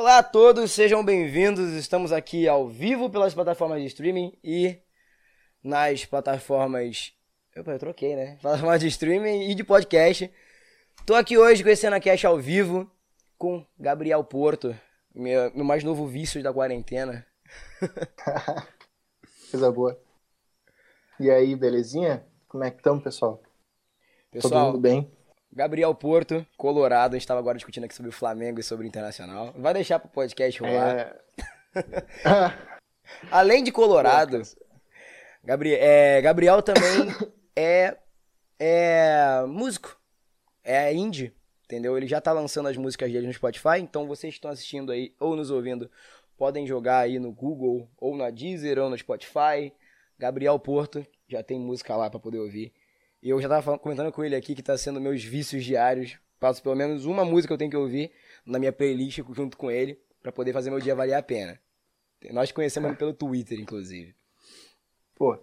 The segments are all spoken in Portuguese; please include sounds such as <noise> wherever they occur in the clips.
Olá a todos, sejam bem-vindos. Estamos aqui ao vivo pelas plataformas de streaming e nas plataformas. Opa, eu troquei, né? <laughs> Plataformas de streaming e de podcast. Tô aqui hoje com esse Cash ao vivo com Gabriel Porto, meu, meu mais novo vício da quarentena. <laughs> Coisa boa. E aí, belezinha? Como é que estamos, pessoal? Pessoal, Todo mundo bem? Gabriel Porto, Colorado. A gente estava agora discutindo aqui sobre o Flamengo e sobre o Internacional. Vai deixar pro podcast rolar. É... <laughs> Além de Colorado, Gabriel, é, Gabriel também <coughs> é, é músico. É indie, entendeu? Ele já tá lançando as músicas dele no Spotify. Então vocês que estão assistindo aí ou nos ouvindo, podem jogar aí no Google, ou na Deezer, ou no Spotify. Gabriel Porto, já tem música lá para poder ouvir. E eu já tava falando, comentando com ele aqui que tá sendo meus vícios diários. Passo pelo menos uma música que eu tenho que ouvir na minha playlist junto com ele para poder fazer meu dia valer a pena. Nós conhecemos ele pelo Twitter, inclusive. Pô.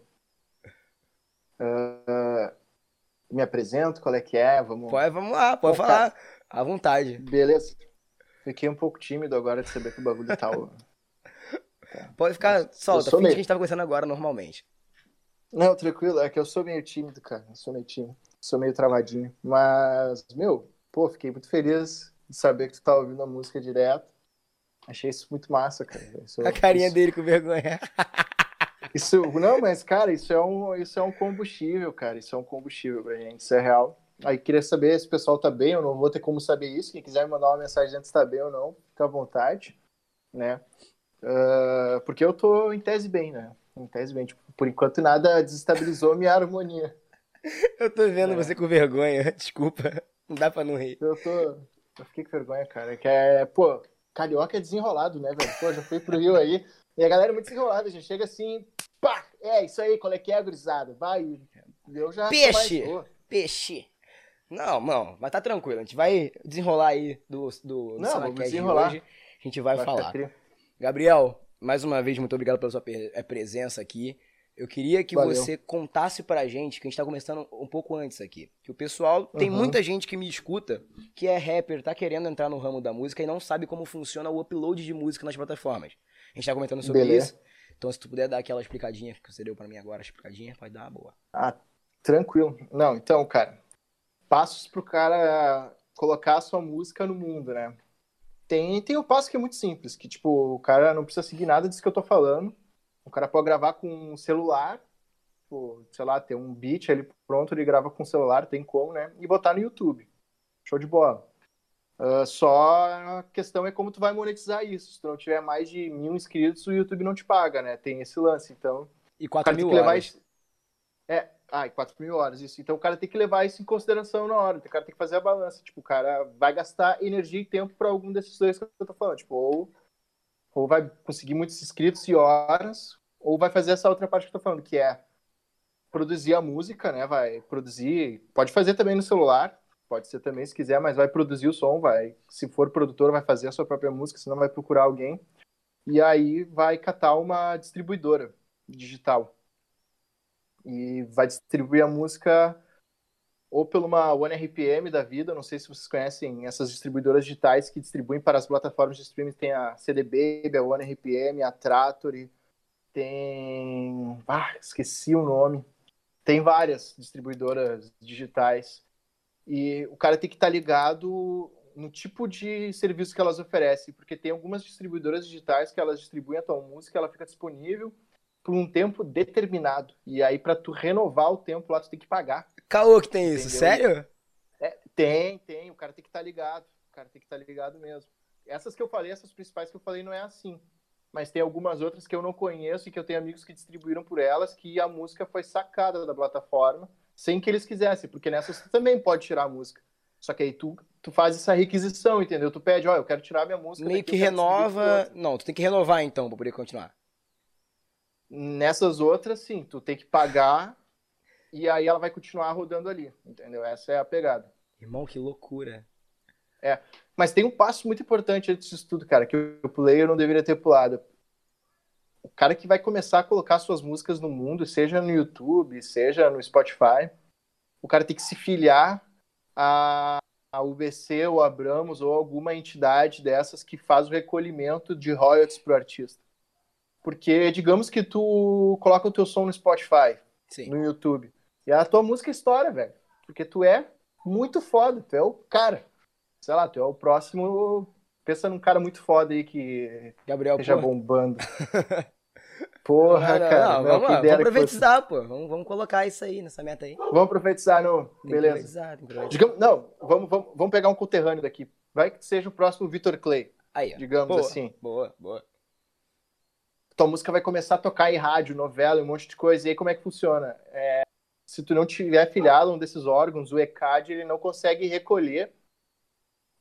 Uh, me apresento, qual é que é? Vamos, pode, vamos lá, pode Pô, falar. Cara. À vontade. Beleza. Fiquei um pouco tímido agora de saber que o bagulho tá. tá. <laughs> Pode ficar, solta, finge que a gente tava conversando agora normalmente. Não, tranquilo, é que eu sou meio tímido, cara. Eu sou meio tímido. Sou meio travadinho. Mas, meu, pô, fiquei muito feliz de saber que tu tá ouvindo a música direto. Achei isso muito massa, cara. Isso, a carinha isso... dele com vergonha. <laughs> Isso, não, mas, cara, isso é, um, isso é um combustível, cara. Isso é um combustível pra gente, isso é real. Aí queria saber se o pessoal tá bem, eu não vou ter como saber isso. Quem quiser me mandar uma mensagem antes tá bem ou não, fica à vontade, né? Uh, porque eu tô em tese bem, né? Bem. Tipo, por enquanto nada desestabilizou minha harmonia. <laughs> Eu tô vendo é. você com vergonha, <laughs> desculpa. Não dá pra não rir. Eu tô. Eu fiquei com vergonha, cara. Que é, pô, carioca é desenrolado, né, velho? Pô, já fui pro Rio aí. E a galera é muito desenrolada, já chega assim, pá, é isso aí, qual é que é, gurizada? Vai, eu já. Peixe! Peixe! Não, não, mas tá tranquilo, a gente vai desenrolar aí do, do, do não, vamos desenrolar. hoje. A gente vai, vai falar. Gabriel, mais uma vez, muito obrigado pela sua eh, presença aqui. Eu queria que Valeu. você contasse pra gente, que a gente tá começando um pouco antes aqui. Que o pessoal, tem uhum. muita gente que me escuta, que é rapper, tá querendo entrar no ramo da música e não sabe como funciona o upload de música nas plataformas. A gente tá comentando sobre Beleza. isso. Então, se tu puder dar aquela explicadinha que você deu pra mim agora, explicadinha, pode dar uma boa. Ah, tranquilo. Não, então, cara, passos pro cara colocar a sua música no mundo, né? Tem, tem um passo que é muito simples, que, tipo, o cara não precisa seguir nada disso que eu tô falando o cara pode gravar com um celular, tipo, sei lá, ter um beat ali pronto, ele grava com o celular, tem como, né? E botar no YouTube. Show de bola. Uh, só a questão é como tu vai monetizar isso. Se tu não tiver mais de mil inscritos, o YouTube não te paga, né? Tem esse lance, então... E 4 mil horas. Isso... É, e 4 mil horas, isso. Então o cara tem que levar isso em consideração na hora. O cara tem que fazer a balança. Tipo, o cara vai gastar energia e tempo para algum desses dois que eu tô falando. Tipo, ou ou vai conseguir muitos inscritos e horas, ou vai fazer essa outra parte que eu tô falando, que é produzir a música, né? Vai produzir, pode fazer também no celular, pode ser também se quiser, mas vai produzir o som, vai, se for produtor, vai fazer a sua própria música, senão vai procurar alguém. E aí vai catar uma distribuidora digital. E vai distribuir a música ou por uma OneRPM da vida, não sei se vocês conhecem essas distribuidoras digitais que distribuem para as plataformas de streaming, tem a CDB, a OneRPM, a Trattori, tem... Ah, esqueci o nome. Tem várias distribuidoras digitais. E o cara tem que estar tá ligado no tipo de serviço que elas oferecem, porque tem algumas distribuidoras digitais que elas distribuem a tua música, ela fica disponível por um tempo determinado. E aí, para tu renovar o tempo lá, tu tem que pagar. Caô que tem isso, sério? É, tem, tem. O cara tem que estar tá ligado. O cara tem que estar tá ligado mesmo. Essas que eu falei, essas principais que eu falei, não é assim. Mas tem algumas outras que eu não conheço e que eu tenho amigos que distribuíram por elas, que a música foi sacada da plataforma sem que eles quisessem, porque nessas você também pode tirar a música. Só que aí tu, tu faz essa requisição, entendeu? Tu pede, ó, eu quero tirar minha música. Meio que renova. Não, tu tem que renovar então pra poder continuar. Nessas outras, sim, tu tem que pagar e aí ela vai continuar rodando ali, entendeu? Essa é a pegada. Irmão, que loucura. É, mas tem um passo muito importante antes disso tudo, cara, que o player não deveria ter pulado. O cara que vai começar a colocar suas músicas no mundo, seja no YouTube, seja no Spotify, o cara tem que se filiar a, a UBC, ou Abramos, ou alguma entidade dessas que faz o recolhimento de royalties pro artista. Porque, digamos que tu coloca o teu som no Spotify, Sim. no YouTube, e a tua música estoura, velho. Porque tu é muito foda, tu é o cara. Sei lá, tu é o próximo. Pensa num cara muito foda aí que Gabriel, esteja bombando. <laughs> Porra, Não, cara. não, não, vamos lá, vamos que fosse- profetizar, pô. Vamos, vamos colocar isso aí nessa meta aí. Tem Vamos profetizar no. que Beleza. profetizar, tem profetizar. Digamos, não, vamos, vamos, vamos pegar um conterrâneo daqui. Vai que seja o próximo Vitor Clay, Aí, ó. digamos boa, assim. Boa, boa. Tua música vai começar a tocar em rádio, novela, um monte de coisa. E aí como é que funciona? É, se tu não tiver afiliado a um desses órgãos, o ECAD ele não consegue recolher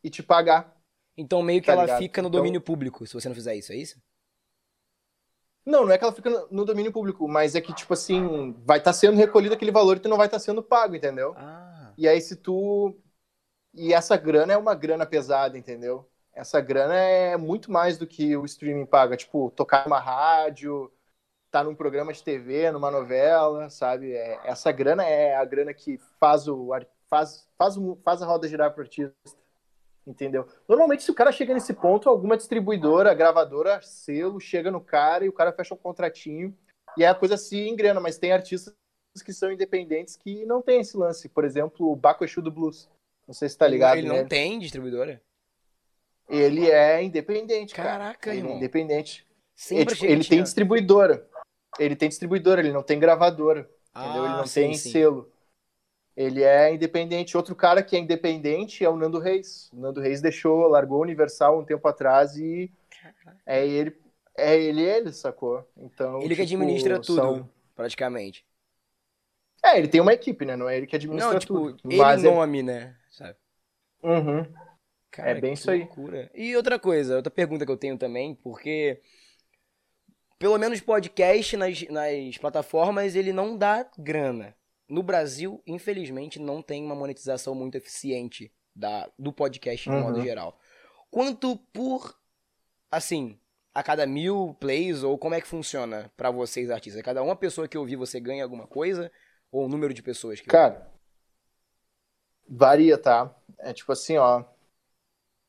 e te pagar. Então meio que Tá ela ligado? fica no Então- domínio público, se você não fizer isso, é isso? Não, não é que ela fica no- no domínio público, mas é que, tipo assim, vai estar sendo recolhido aquele valor e tu não vai estar sendo pago, entendeu? Ah. E aí, se tu. E essa grana é uma grana pesada, entendeu? Essa grana é muito mais do que o streaming paga. Tipo, tocar numa rádio, tá num programa de TV, numa novela, sabe? É- essa grana é a grana que faz o faz, faz, o- faz a roda girar pro artista. Entendeu? Normalmente, se o cara chega nesse ponto, alguma distribuidora, gravadora, selo, chega no cara e o cara fecha um contratinho e aí a coisa se engrena, mas tem artistas que são independentes que não tem esse lance. Por exemplo, o Baco Exu do Blues. Não sei se tá ligado, Ele né? não tem distribuidora? Ele é independente, cara. Caraca, ele irmão. é independente. Sempre Ele, tipo, achei que ele tem distribuidora. Ele tem distribuidora, ele não tem gravadora. entendeu? Ele Ah, não sim, tem sim. selo. Ele é independente. Outro cara que é independente é o Nando Reis. O Nando Reis deixou, largou a Universal um tempo atrás e é ele, é ele, ele, sacou? Então, Ele que tipo, administra tudo, são- praticamente. É, ele tem uma equipe, né? Não é ele que administra Não, tipo, tudo. ele Mas é... nome, né? Sabe? Uhum. Cara, bem que isso aí. loucura. E outra coisa, outra pergunta que eu tenho também, porque pelo menos podcast nas, nas plataformas ele não dá grana. No Brasil, infelizmente, não tem uma monetização muito eficiente da, do podcast Uhum. modo geral. Quanto por, assim, a cada mil plays, ou como é que funciona pra vocês artistas? Cada uma pessoa que ouvir você ganha alguma coisa? Ou o número de pessoas que Cara, varia, tá? É tipo assim, ó.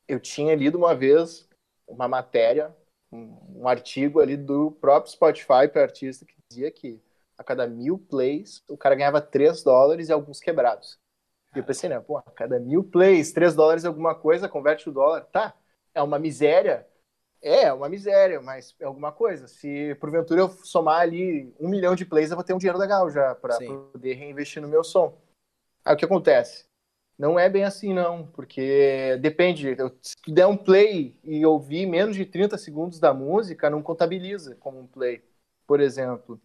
Eu tinha lido uma vez uma matéria, um, um artigo ali do próprio Spotify para artista que dizia que a cada mil plays o cara ganhava 3 dólares e alguns quebrados. E eu pensei, né, pô, a cada mil plays, 3 dólares alguma coisa, converte o dólar. Tá, é uma miséria. É, é uma miséria, mas é alguma coisa. Se porventura eu somar ali um milhão de plays, eu vou ter um dinheiro legal já para poder reinvestir no meu som. Aí o que acontece? Não é bem assim, não, porque depende. Se tu der um play e ouvir menos de 30 segundos da música, não contabiliza como um play, por exemplo.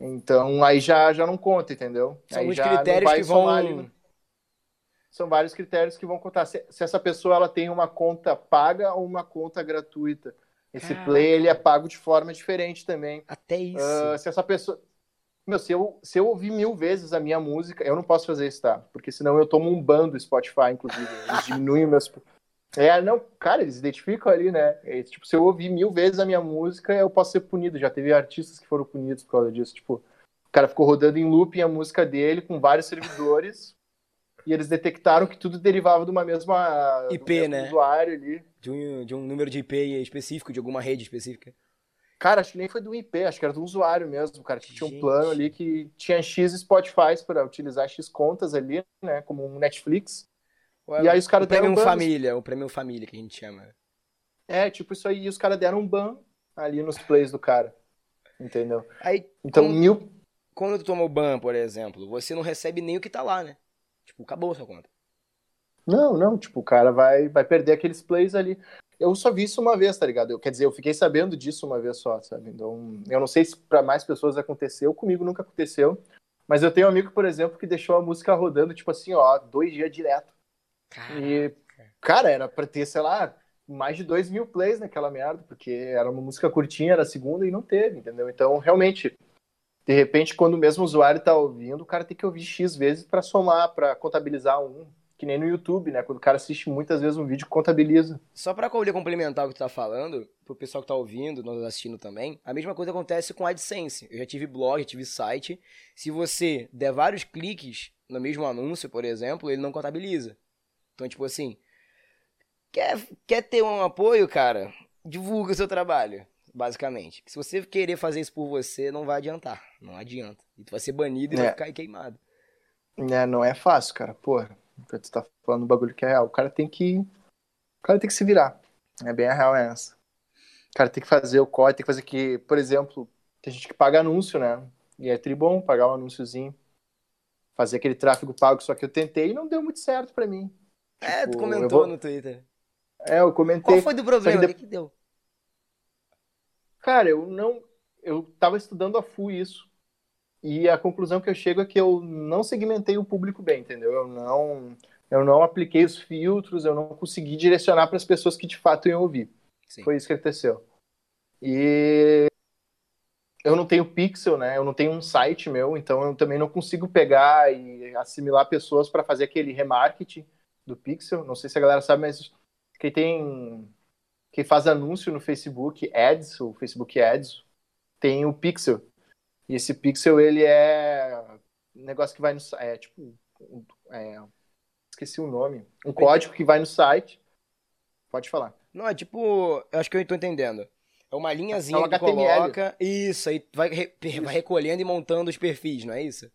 Então aí já, já não conta, entendeu? São aí critérios que vão. ali no- São vários critérios que vão contar. Se, se essa pessoa ela tem uma conta paga ou uma conta gratuita. Esse Caraca. play ele é pago de forma diferente também. Até isso. Ah, se essa pessoa. Meu, se eu, se eu ouvir mil vezes a minha música, eu não posso fazer isso, tá? Porque senão eu tomo um ban do Spotify, inclusive. Eles diminuem meus. É, não, cara, eles identificam ali, né? É, tipo, se eu ouvir mil vezes a minha música, eu posso ser punido. Já teve artistas que foram punidos por causa disso. Tipo, o cara ficou rodando em looping a música dele com vários servidores. e eles detectaram que tudo derivava de uma mesma. IP, né? usuário ali. De um, de um número de IP específico, de alguma rede específica. Cara, acho que nem foi do IP, acho que era do usuário mesmo. Cara que tinha um plano ali que tinha X Spotify para utilizar X contas ali, né? Como um Netflix. E aí os caras o prêmio deram ban. família, o prêmio família que a gente chama. É, tipo isso aí. E os caras deram um ban ali nos plays do cara. Entendeu? Aí, Então, com- mil. quando tu toma o ban, por exemplo, você não recebe nem o que tá lá, né? Tipo, acabou a sua conta. Não, não, tipo, o cara vai, vai perder aqueles plays ali. Eu só vi isso uma vez, tá ligado? Eu, quer dizer, eu fiquei sabendo disso uma vez só, sabe? Então, eu não sei se para mais pessoas aconteceu, comigo nunca aconteceu. Mas eu tenho um amigo, por exemplo, que deixou a música rodando, tipo assim, ó, dois dias direto. E, cara, era pra ter, sei lá, mais de dois mil plays naquela merda, porque era uma música curtinha, era a segunda e não teve, entendeu? Então, realmente, de repente, quando o mesmo usuário tá ouvindo, o cara tem que ouvir X vezes pra somar, pra contabilizar um. Que nem no YouTube, né? Quando o cara assiste muitas vezes um vídeo, contabiliza. Só pra poder complementar o que tu tá falando, pro pessoal que tá ouvindo, nós assistindo também, a mesma coisa acontece com a AdSense. Eu já tive blog, já tive site. Se você der vários cliques no mesmo anúncio, por exemplo, ele não contabiliza. Então, tipo assim, quer, quer ter um apoio, cara? Divulga o seu trabalho, basicamente. Se você querer fazer isso por você, não vai adiantar. Não adianta. E tu vai ser banido e É. vai ficar aí queimado. É, não é fácil, cara. Porra, tu tá falando um bagulho que é real. O cara tem que. O cara tem que se virar. É bem a real é essa. O cara tem que fazer o corte, tem que fazer que, por exemplo, tem gente que paga anúncio, né? E é tribom pagar um anúnciozinho. Fazer aquele tráfego pago, só que eu tentei e não deu muito certo pra mim. É, tu Tipo, comentou eu vou- no Twitter. É, eu comentei. Qual foi do problema? de- O que, que deu? Cara, eu não. Eu tava estudando a full isso. E a conclusão que eu chego é que eu não segmentei o público bem, entendeu? Eu não, eu não apliquei os filtros, eu não consegui direcionar para as pessoas que de fato iam ouvir. Sim. Foi isso que aconteceu. E eu não tenho pixel, né? Eu não tenho um site meu, então eu também não consigo pegar e assimilar pessoas para fazer aquele remarketing do pixel. Não sei se a galera sabe, mas quem tem quem faz anúncio no Facebook Ads, o Facebook Ads, tem o pixel. E esse pixel ele é um negócio que vai no si- é tipo é, esqueci o nome, um código que vai no site. Pode falar. Não, é tipo. Eu acho que eu tô entendendo. É uma linhazinha É um que HTML. coloca. Isso, aí vai, re- Isso. vai recolhendo e montando os perfis, não é isso?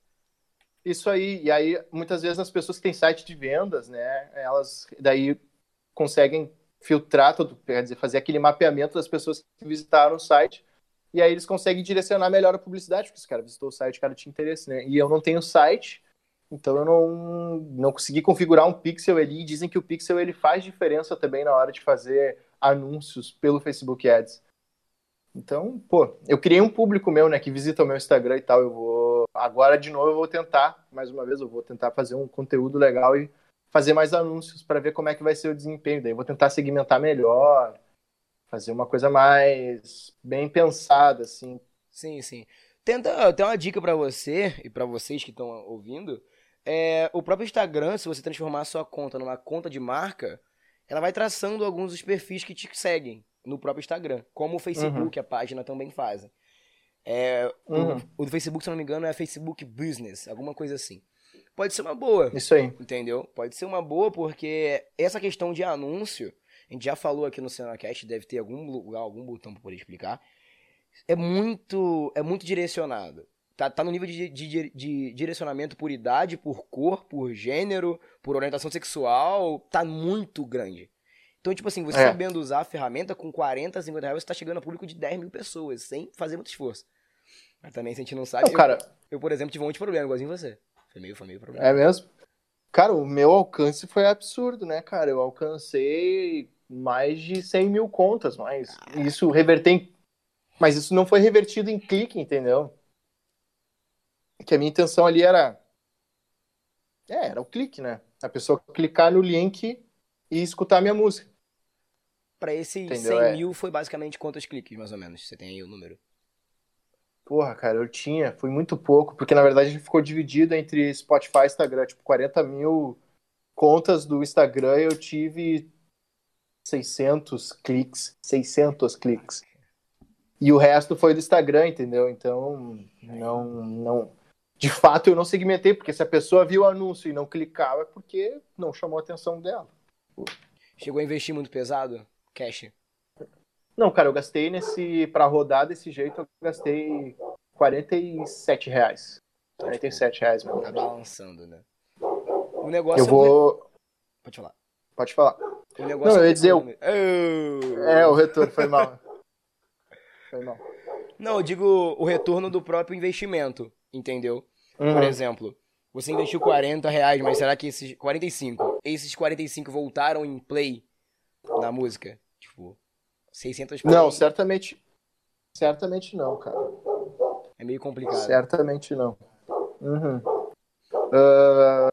Isso aí, e aí muitas vezes as pessoas que têm site de vendas, né, elas daí conseguem filtrar todo, quer dizer, fazer aquele mapeamento das pessoas que visitaram o site, e aí eles conseguem direcionar melhor a publicidade, porque se o cara visitou o site, o cara tinha interesse, né? E eu não tenho site, então eu não, não consegui configurar um pixel ali, e dizem que o pixel ele faz diferença também na hora de fazer anúncios pelo Facebook Ads. Então, pô, eu criei um público meu, né, que visita o meu Instagram e tal. Eu vou. Agora, de novo, eu vou tentar, mais uma vez, eu vou tentar fazer um conteúdo legal e fazer mais anúncios para ver como é que vai ser o desempenho. Daí eu vou tentar segmentar melhor, fazer uma coisa mais bem pensada, assim. Sim, sim. Tenta, tem uma dica pra você e pra vocês que estão ouvindo. É, o próprio Instagram, se você transformar a sua conta numa conta de marca, ela vai traçando alguns dos perfis que te seguem no próprio Instagram, como o Facebook, a página também fazem. É, o- Uhum. o, do Facebook, se não me engano, é Facebook Business, alguma coisa assim. Pode ser uma boa, Isso aí. entendeu? Pode ser uma boa porque essa questão de anúncio, a gente já falou aqui no Cenacast, deve ter algum lugar, algum botão pra poder explicar. É muito, é muito direcionado. Tá, tá no nível de, de, de direcionamento por idade, por cor, por gênero, por orientação sexual, tá muito grande. Então, tipo assim, você É. sabendo usar a ferramenta, com 40, 50 reais, você tá chegando a público de 10 mil pessoas, sem fazer muito esforço. Mas também, se a gente não sabe, Não, cara, eu, eu, por exemplo, tive um monte de problema, igualzinho você. Foi meio, foi meio problema. é mesmo? Cara, o meu alcance foi absurdo, né, cara? Eu alcancei mais de 100 mil contas, mas isso reverter em... Mas isso não foi revertido em clique, entendeu? Que a minha intenção ali era... É, era o clique, né? A pessoa clicar no link e escutar a minha música. Pra esse Entendeu? 100 É. mil foi basicamente quantos cliques, mais ou menos? Você tem aí o número? Porra, cara, eu tinha, foi muito pouco, porque na verdade a gente ficou dividido entre Spotify e Instagram, tipo, 40 mil contas do Instagram eu tive 600 cliques, 600 cliques. E o resto foi do Instagram, entendeu? Então, não, não, de fato eu não segmentei, porque se a pessoa viu o anúncio e não clicava, é porque não chamou a atenção dela. Chegou a investir muito pesado? Cash. Não, cara, eu gastei nesse, pra rodar desse jeito, eu gastei 47 reais. 47 reais, meu. Tá balançando, né? O negócio Eu vou. é... Pode falar. Pode falar. O negócio Não, eu é ia dizer, o... É, o retorno foi mal. Foi mal. Não, eu digo o retorno do próprio investimento, entendeu? Por Uhum. exemplo, você investiu 40 reais, mas será que esses 45, esses 45 voltaram em play na música? Tipo, 600 play Não, certamente. Certamente não, cara. é meio complicado. Certamente não. Uhum. Ah,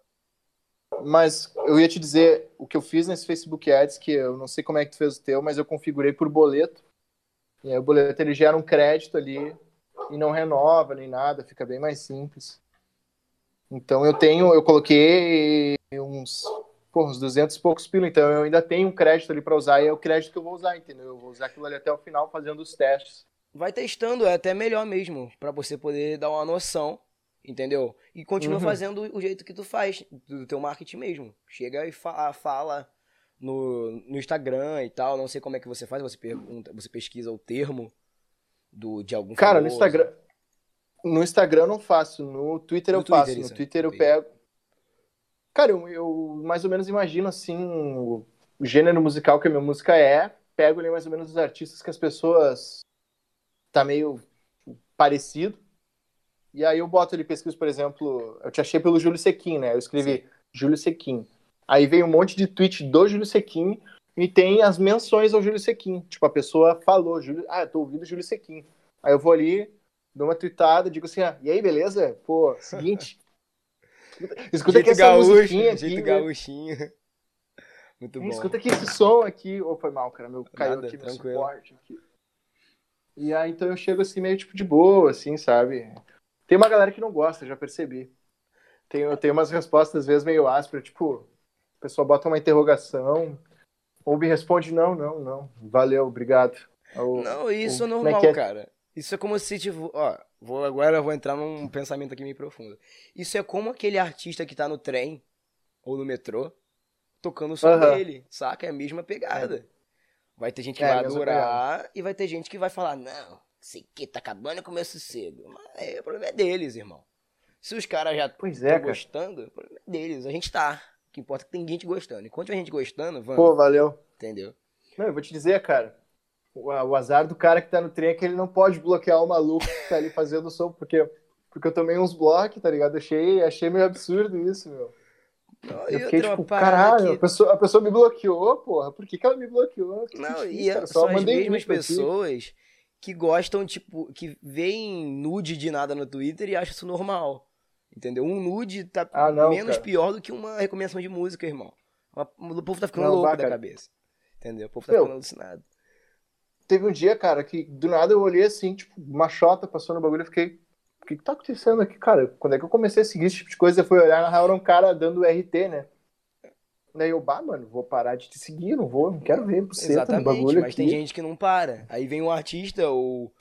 mas eu ia te dizer o que eu fiz nesse Facebook Ads, que eu não sei como é que tu fez o teu, mas eu configurei por boleto. E aí o boleto ele gera um crédito ali e não renova nem nada, fica bem mais simples. Então eu tenho, eu coloquei uns, pô, uns 200 e poucos pila, então eu ainda tenho um crédito ali para usar e é o crédito que eu vou usar, entendeu? Eu vou usar aquilo ali até o final fazendo os testes. Vai testando, é até melhor mesmo, pra você poder dar uma noção Entendeu? E continua Uhum. fazendo o jeito que tu faz, do teu marketing mesmo. Chega e fa- fala no, no Instagram e tal. Não sei como é que você faz, você pergunta, você pesquisa o termo do, de algum Cara, no famoso. Instagram. No Instagram eu não faço, no Twitter No eu Twitter, faço. isso. No Twitter eu pego. Cara, eu, eu mais ou menos imagino assim o gênero musical que a minha música é. Pego ali mais ou menos os artistas que as pessoas tá meio parecido. E aí eu boto ali pesquiso, por exemplo, eu te achei pelo Júlio Sequin, né? Eu escrevi Júlio Sequin. Aí vem um monte de tweet do Júlio Sequin e tem as menções ao Júlio Sequin. Tipo, a pessoa falou, Júlio, ah, eu tô ouvindo Júlio Sequin. Aí eu vou ali, dou uma tweetada, digo assim, ah, e aí, beleza? Pô, seguinte. <laughs> Escuta, aqui essa gaúcho, musiquinha aqui. jeito né? gaúchinho. <laughs> Muito bom. Escuta aqui esse som aqui. Ou foi mal, cara, meu caiu Nada, aqui meu tranquilo. suporte aqui. E aí, então eu chego assim, meio tipo de boa, assim, sabe? Tem uma galera que não gosta, já percebi. Tem, tenho umas respostas, às vezes, meio ásperas, tipo, a pessoa bota uma interrogação, ou me responde, não, não, não, valeu, obrigado. Ou- Não, isso é é normal, que é? cara. Isso é como se, tipo, ó, vou, agora eu vou entrar num pensamento aqui meio profundo. Isso é como aquele artista que tá no trem ou no metrô tocando o som Aham. dele, saca? É a mesma pegada. Vai ter gente que É, vai adorar e vai ter gente que vai falar, não, isso aqui tá acabando e começo cedo. Mas é, o problema é deles, irmão. Se os caras já estão é, gostando, o problema é deles. A gente tá. O que importa é que tem gente gostando. Enquanto tiver gente gostando, vamos. Pô, valeu. Entendeu? Não, eu vou te dizer, cara, o, o azar do cara que tá no trem é que ele não pode bloquear o maluco que tá ali fazendo o som, porque, porque eu tomei uns blocos, tá ligado? Achei, achei meio absurdo isso, meu. Não, Eu fiquei tipo, caralho, que- a pessoa, a pessoa me bloqueou, porra. Por que, que ela me bloqueou? Que Não, e é- só são as mandei mesmas muito aqui. Que gostam, tipo, que veem nude de nada no Twitter e acham isso normal. Entendeu? Um nude tá Ah, não, menos cara. pior do que uma recomendação de música, irmão. O povo tá ficando Não, louco vá, da cabeça. Entendeu? O povo tá Meu, ficando alucinado. Teve um dia, cara, que do nada eu olhei assim, tipo, uma chota passou no bagulho e fiquei. O que, que tá acontecendo aqui, cara? Quando é que eu comecei a seguir esse tipo de coisa? Eu fui olhar, na real era um cara dando RT, né? Daí eu, bah, mano, vou parar de te seguir, não vou, não quero ver buceta no Exatamente, bagulho mas aqui. tem gente que não para. Aí vem um artista ou.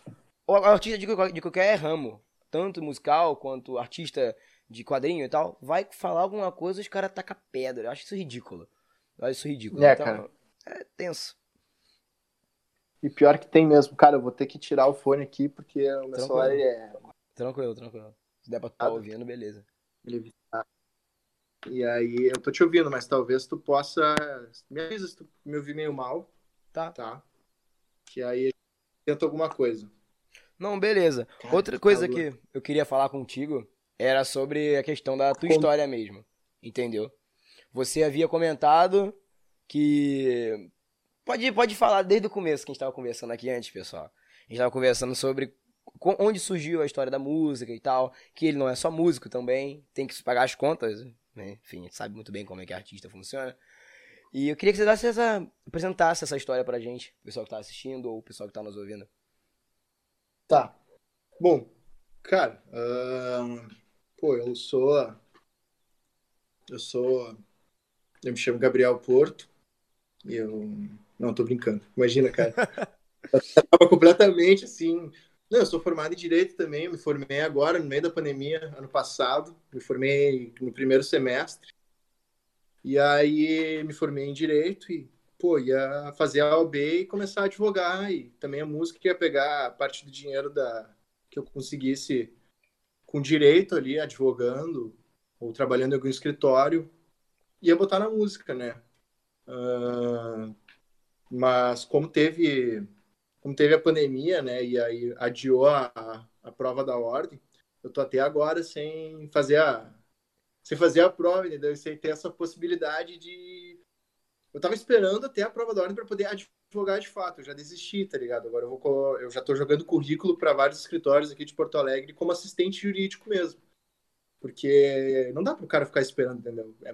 Ou artista de, qualquer- de qualquer ramo, tanto musical quanto artista de quadrinho e tal, vai falar alguma coisa e os caras tacam pedra. Eu acho isso ridículo. Eu acho isso ridículo. É, então, cara. é tenso. E pior que tem mesmo, cara, eu vou ter que tirar o fone aqui porque o meu Tranquilo. celular é. Tranquilo, tranquilo. Se der pra tu tá ouvindo, beleza. ele- E aí, eu tô te ouvindo, mas talvez tu possa. Me avisa se tu me ouvir meio mal, Tá. tá? Que aí tenta alguma coisa. Não, beleza. Cara, Outra que coisa calor. que eu queria falar contigo era sobre a questão da tua Como? história mesmo. Entendeu? Você havia comentado que. Pode, pode falar desde o começo que a gente tava conversando aqui antes, pessoal. A gente tava conversando sobre onde surgiu a história da música e tal. Que ele não é só músico também, tem que pagar as contas, né? Enfim, a gente sabe muito bem como é que artista funciona. E eu queria que você desse essa, apresentasse essa história pra gente, o pessoal que tá assistindo ou o pessoal que tá nos ouvindo. Tá. Bom, cara, ahn, pô, eu sou. Eu sou. Eu me chamo Gabriel Porto. E eu. Não, tô brincando. Imagina, cara. <laughs> Eu tava completamente assim. Não, eu sou formado em Direito também. Me formei agora, no meio da pandemia, ano passado. Me formei no primeiro semestre. E aí me formei em Direito e, pô, ia fazer a OAB e começar a advogar. E também a música ia pegar parte do dinheiro da, que eu conseguisse com direito ali, advogando ou trabalhando em algum escritório, ia botar na música, né? Ah, mas como teve como teve a pandemia, né, e aí adiou a, a, prova da ordem, eu tô até agora sem fazer a sem fazer a prova, entendeu? Sem ter essa possibilidade de eu tava esperando até a prova da ordem para poder advogar de fato. Eu já desisti, tá ligado? Agora eu vou eu já tô jogando currículo para vários escritórios aqui de Porto Alegre como assistente jurídico mesmo. Porque não dá pro cara ficar esperando, entendeu? É,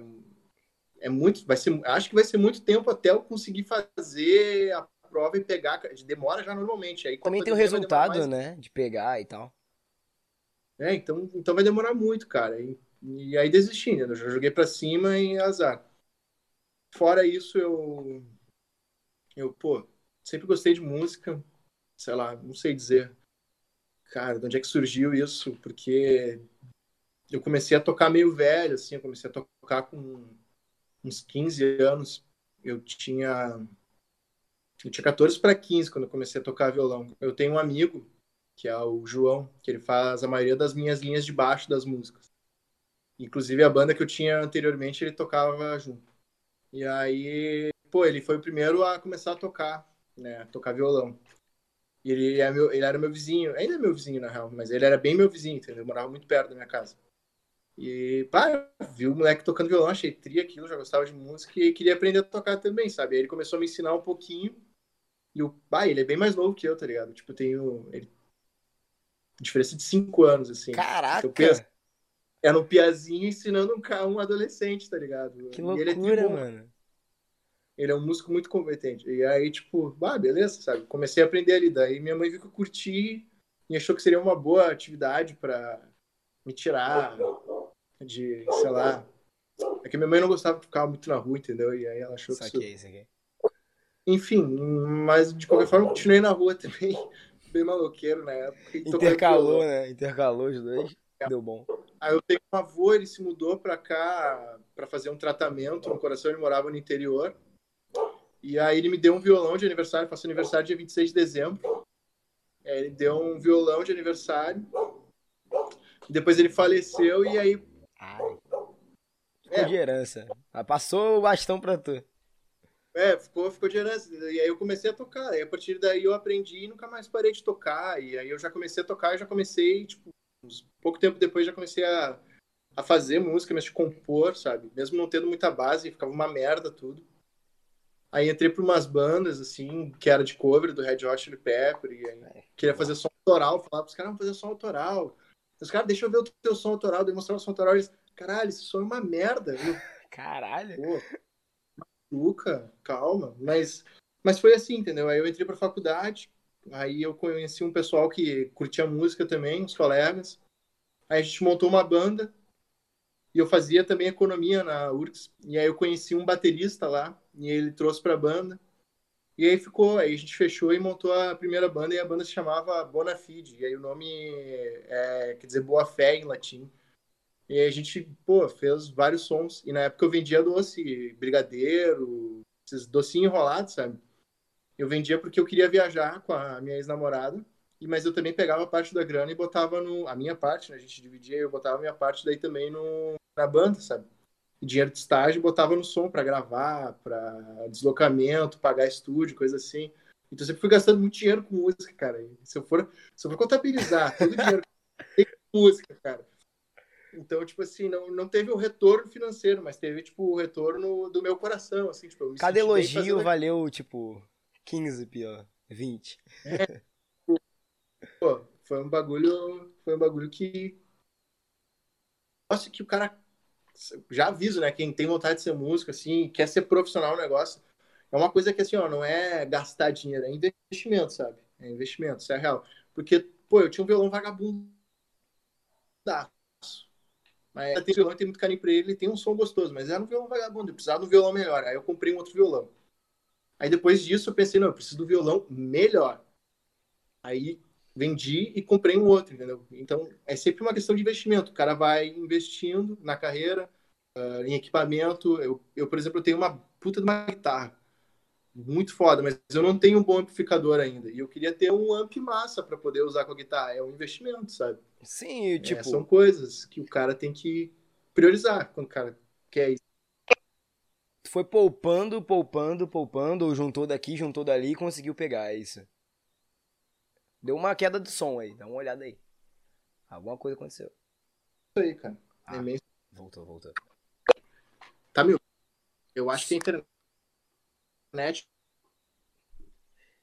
é muito, vai ser, acho que vai ser muito tempo até eu conseguir fazer a prova e pegar, demora já normalmente. Aí Também tem o resultado, mais né? De pegar e tal. é, então, então vai demorar muito, cara. E, e aí desisti, né? Eu já joguei pra cima e azar. Fora isso, eu. Eu, pô, sempre gostei de música. Sei lá, não sei dizer. Cara, de onde é que surgiu isso? Porque eu comecei a tocar meio velho, assim, eu comecei a tocar com uns 15 anos. Eu tinha eu tinha 14 para 15 quando eu comecei a tocar violão. Eu tenho um amigo, que é o João, que ele faz a maioria das minhas linhas de baixo das músicas. Inclusive a banda que eu tinha anteriormente, ele tocava junto. E aí, pô, ele foi o primeiro a começar a tocar, né, tocar violão. E ele, é meu, ele era meu vizinho, ainda é meu vizinho na real, mas ele era bem meu vizinho, entendeu? Eu morava muito perto da minha casa. E, pá, vi o moleque tocando violão, achei tri aquilo, já gostava de música e queria aprender a tocar também, sabe? Aí ele começou a me ensinar um pouquinho. E o pai, ele é bem mais novo que eu, tá ligado? Tipo, eu tenho. Ele... Diferença de 5 anos, assim. Caraca! Penso, era um piazinho ensinando um, um adolescente, tá ligado? Que loucura, ele é mano. Ele é um músico muito competente. E aí, tipo, ah, beleza, sabe? Comecei a aprender ali. Daí minha mãe viu que eu curti e achou que seria uma boa atividade para me tirar de, sei lá. É que minha mãe não gostava de ficar muito na rua, entendeu? E aí ela achou que. Saquei, isso... saquei. Enfim, mas de qualquer forma, continuei na rua <laughs> também, bem maloqueiro na época. Intercalou, né? Intercalou os dois. É. Deu bom. Aí eu tenho um avô, ele se mudou pra cá para fazer um tratamento no coração, ele morava no interior. E aí ele me deu um violão de aniversário, faço aniversário dia 26 de dezembro. É, ele deu um violão de aniversário. Depois ele faleceu e aí. Ai. Ficou é. de herança. Passou o bastão pra tu. É, ficou, ficou de herança. E aí eu comecei a tocar. E a partir daí eu aprendi e nunca mais parei de tocar. E aí eu já comecei a tocar e já comecei, tipo, pouco tempo depois já comecei a, a fazer música, mas de compor, sabe? Mesmo não tendo muita base, ficava uma merda tudo. Aí entrei para umas bandas, assim, que era de cover do Red Hot Chili Pepper, e aí queria fazer som autoral, falava pros caras, vamos fazer som autoral. Os caras, deixa eu ver o teu som autoral, demonstrar o som autoral, eles, caralho, esse som é uma merda. Eu, <laughs> caralho. Pô, maluca, calma. Mas, mas foi assim, entendeu? Aí eu entrei pra faculdade, aí eu conheci um pessoal que curtia música também, uns colegas. Aí a gente montou uma banda, e eu fazia também economia na URGS. E aí eu conheci um baterista lá, e ele trouxe pra banda. E aí ficou, aí a gente fechou e montou a primeira banda, e a banda se chamava Bonafide. E aí o nome é, quer dizer boa fé em latim. E a gente, pô, fez vários sons. E na época eu vendia doce, brigadeiro, esses docinhos enrolados, sabe? Eu vendia porque eu queria viajar com a minha ex-namorada mas eu também pegava parte da grana e botava no. A minha parte, né? A gente dividia, eu botava a minha parte daí também no, na banda, sabe? E dinheiro de estágio botava no som para gravar, para deslocamento, pagar estúdio, coisa assim. Então eu sempre fui gastando muito dinheiro com música, cara. E se eu for, se eu for contabilizar todo o dinheiro que com música, cara. Então, tipo assim, não, não teve o retorno financeiro, mas teve, tipo, o retorno do meu coração, assim, tipo, Cada elogio valeu, tipo, 15 pior, 20. É. <laughs> Pô, foi um bagulho. Foi um bagulho que. Nossa, que o cara. Já aviso, né? Quem tem vontade de ser músico, assim, quer ser profissional no negócio. É uma coisa que, assim, ó, não é gastar dinheiro, é investimento, sabe? É investimento, isso é real. Porque, pô, eu tinha um violão vagabundo. Mas tem violão, tem muito carinho pra ele, tem um som gostoso, mas era um violão vagabundo, eu precisava de um violão melhor. Aí eu comprei um outro violão. Aí depois disso eu pensei, não, eu preciso do violão melhor. Aí vendi e comprei um outro, entendeu? Então, é sempre uma questão de investimento. O cara vai investindo na carreira, uh, em equipamento. Eu, eu, por exemplo, eu tenho uma puta de uma guitarra muito foda, mas eu não tenho um bom amplificador ainda. E eu queria ter um amp massa para poder usar com a guitarra. É um investimento, sabe? Sim, tipo... É, são coisas que o cara tem que priorizar quando o cara quer isso. Foi poupando, poupando, poupando, ou juntou daqui, juntou dali e conseguiu pegar, é isso. Deu uma queda de som aí, dá uma olhada aí. Alguma coisa aconteceu. Isso aí, cara. Ah, é voltou, voltou. Tá, meu. Eu acho que a internet.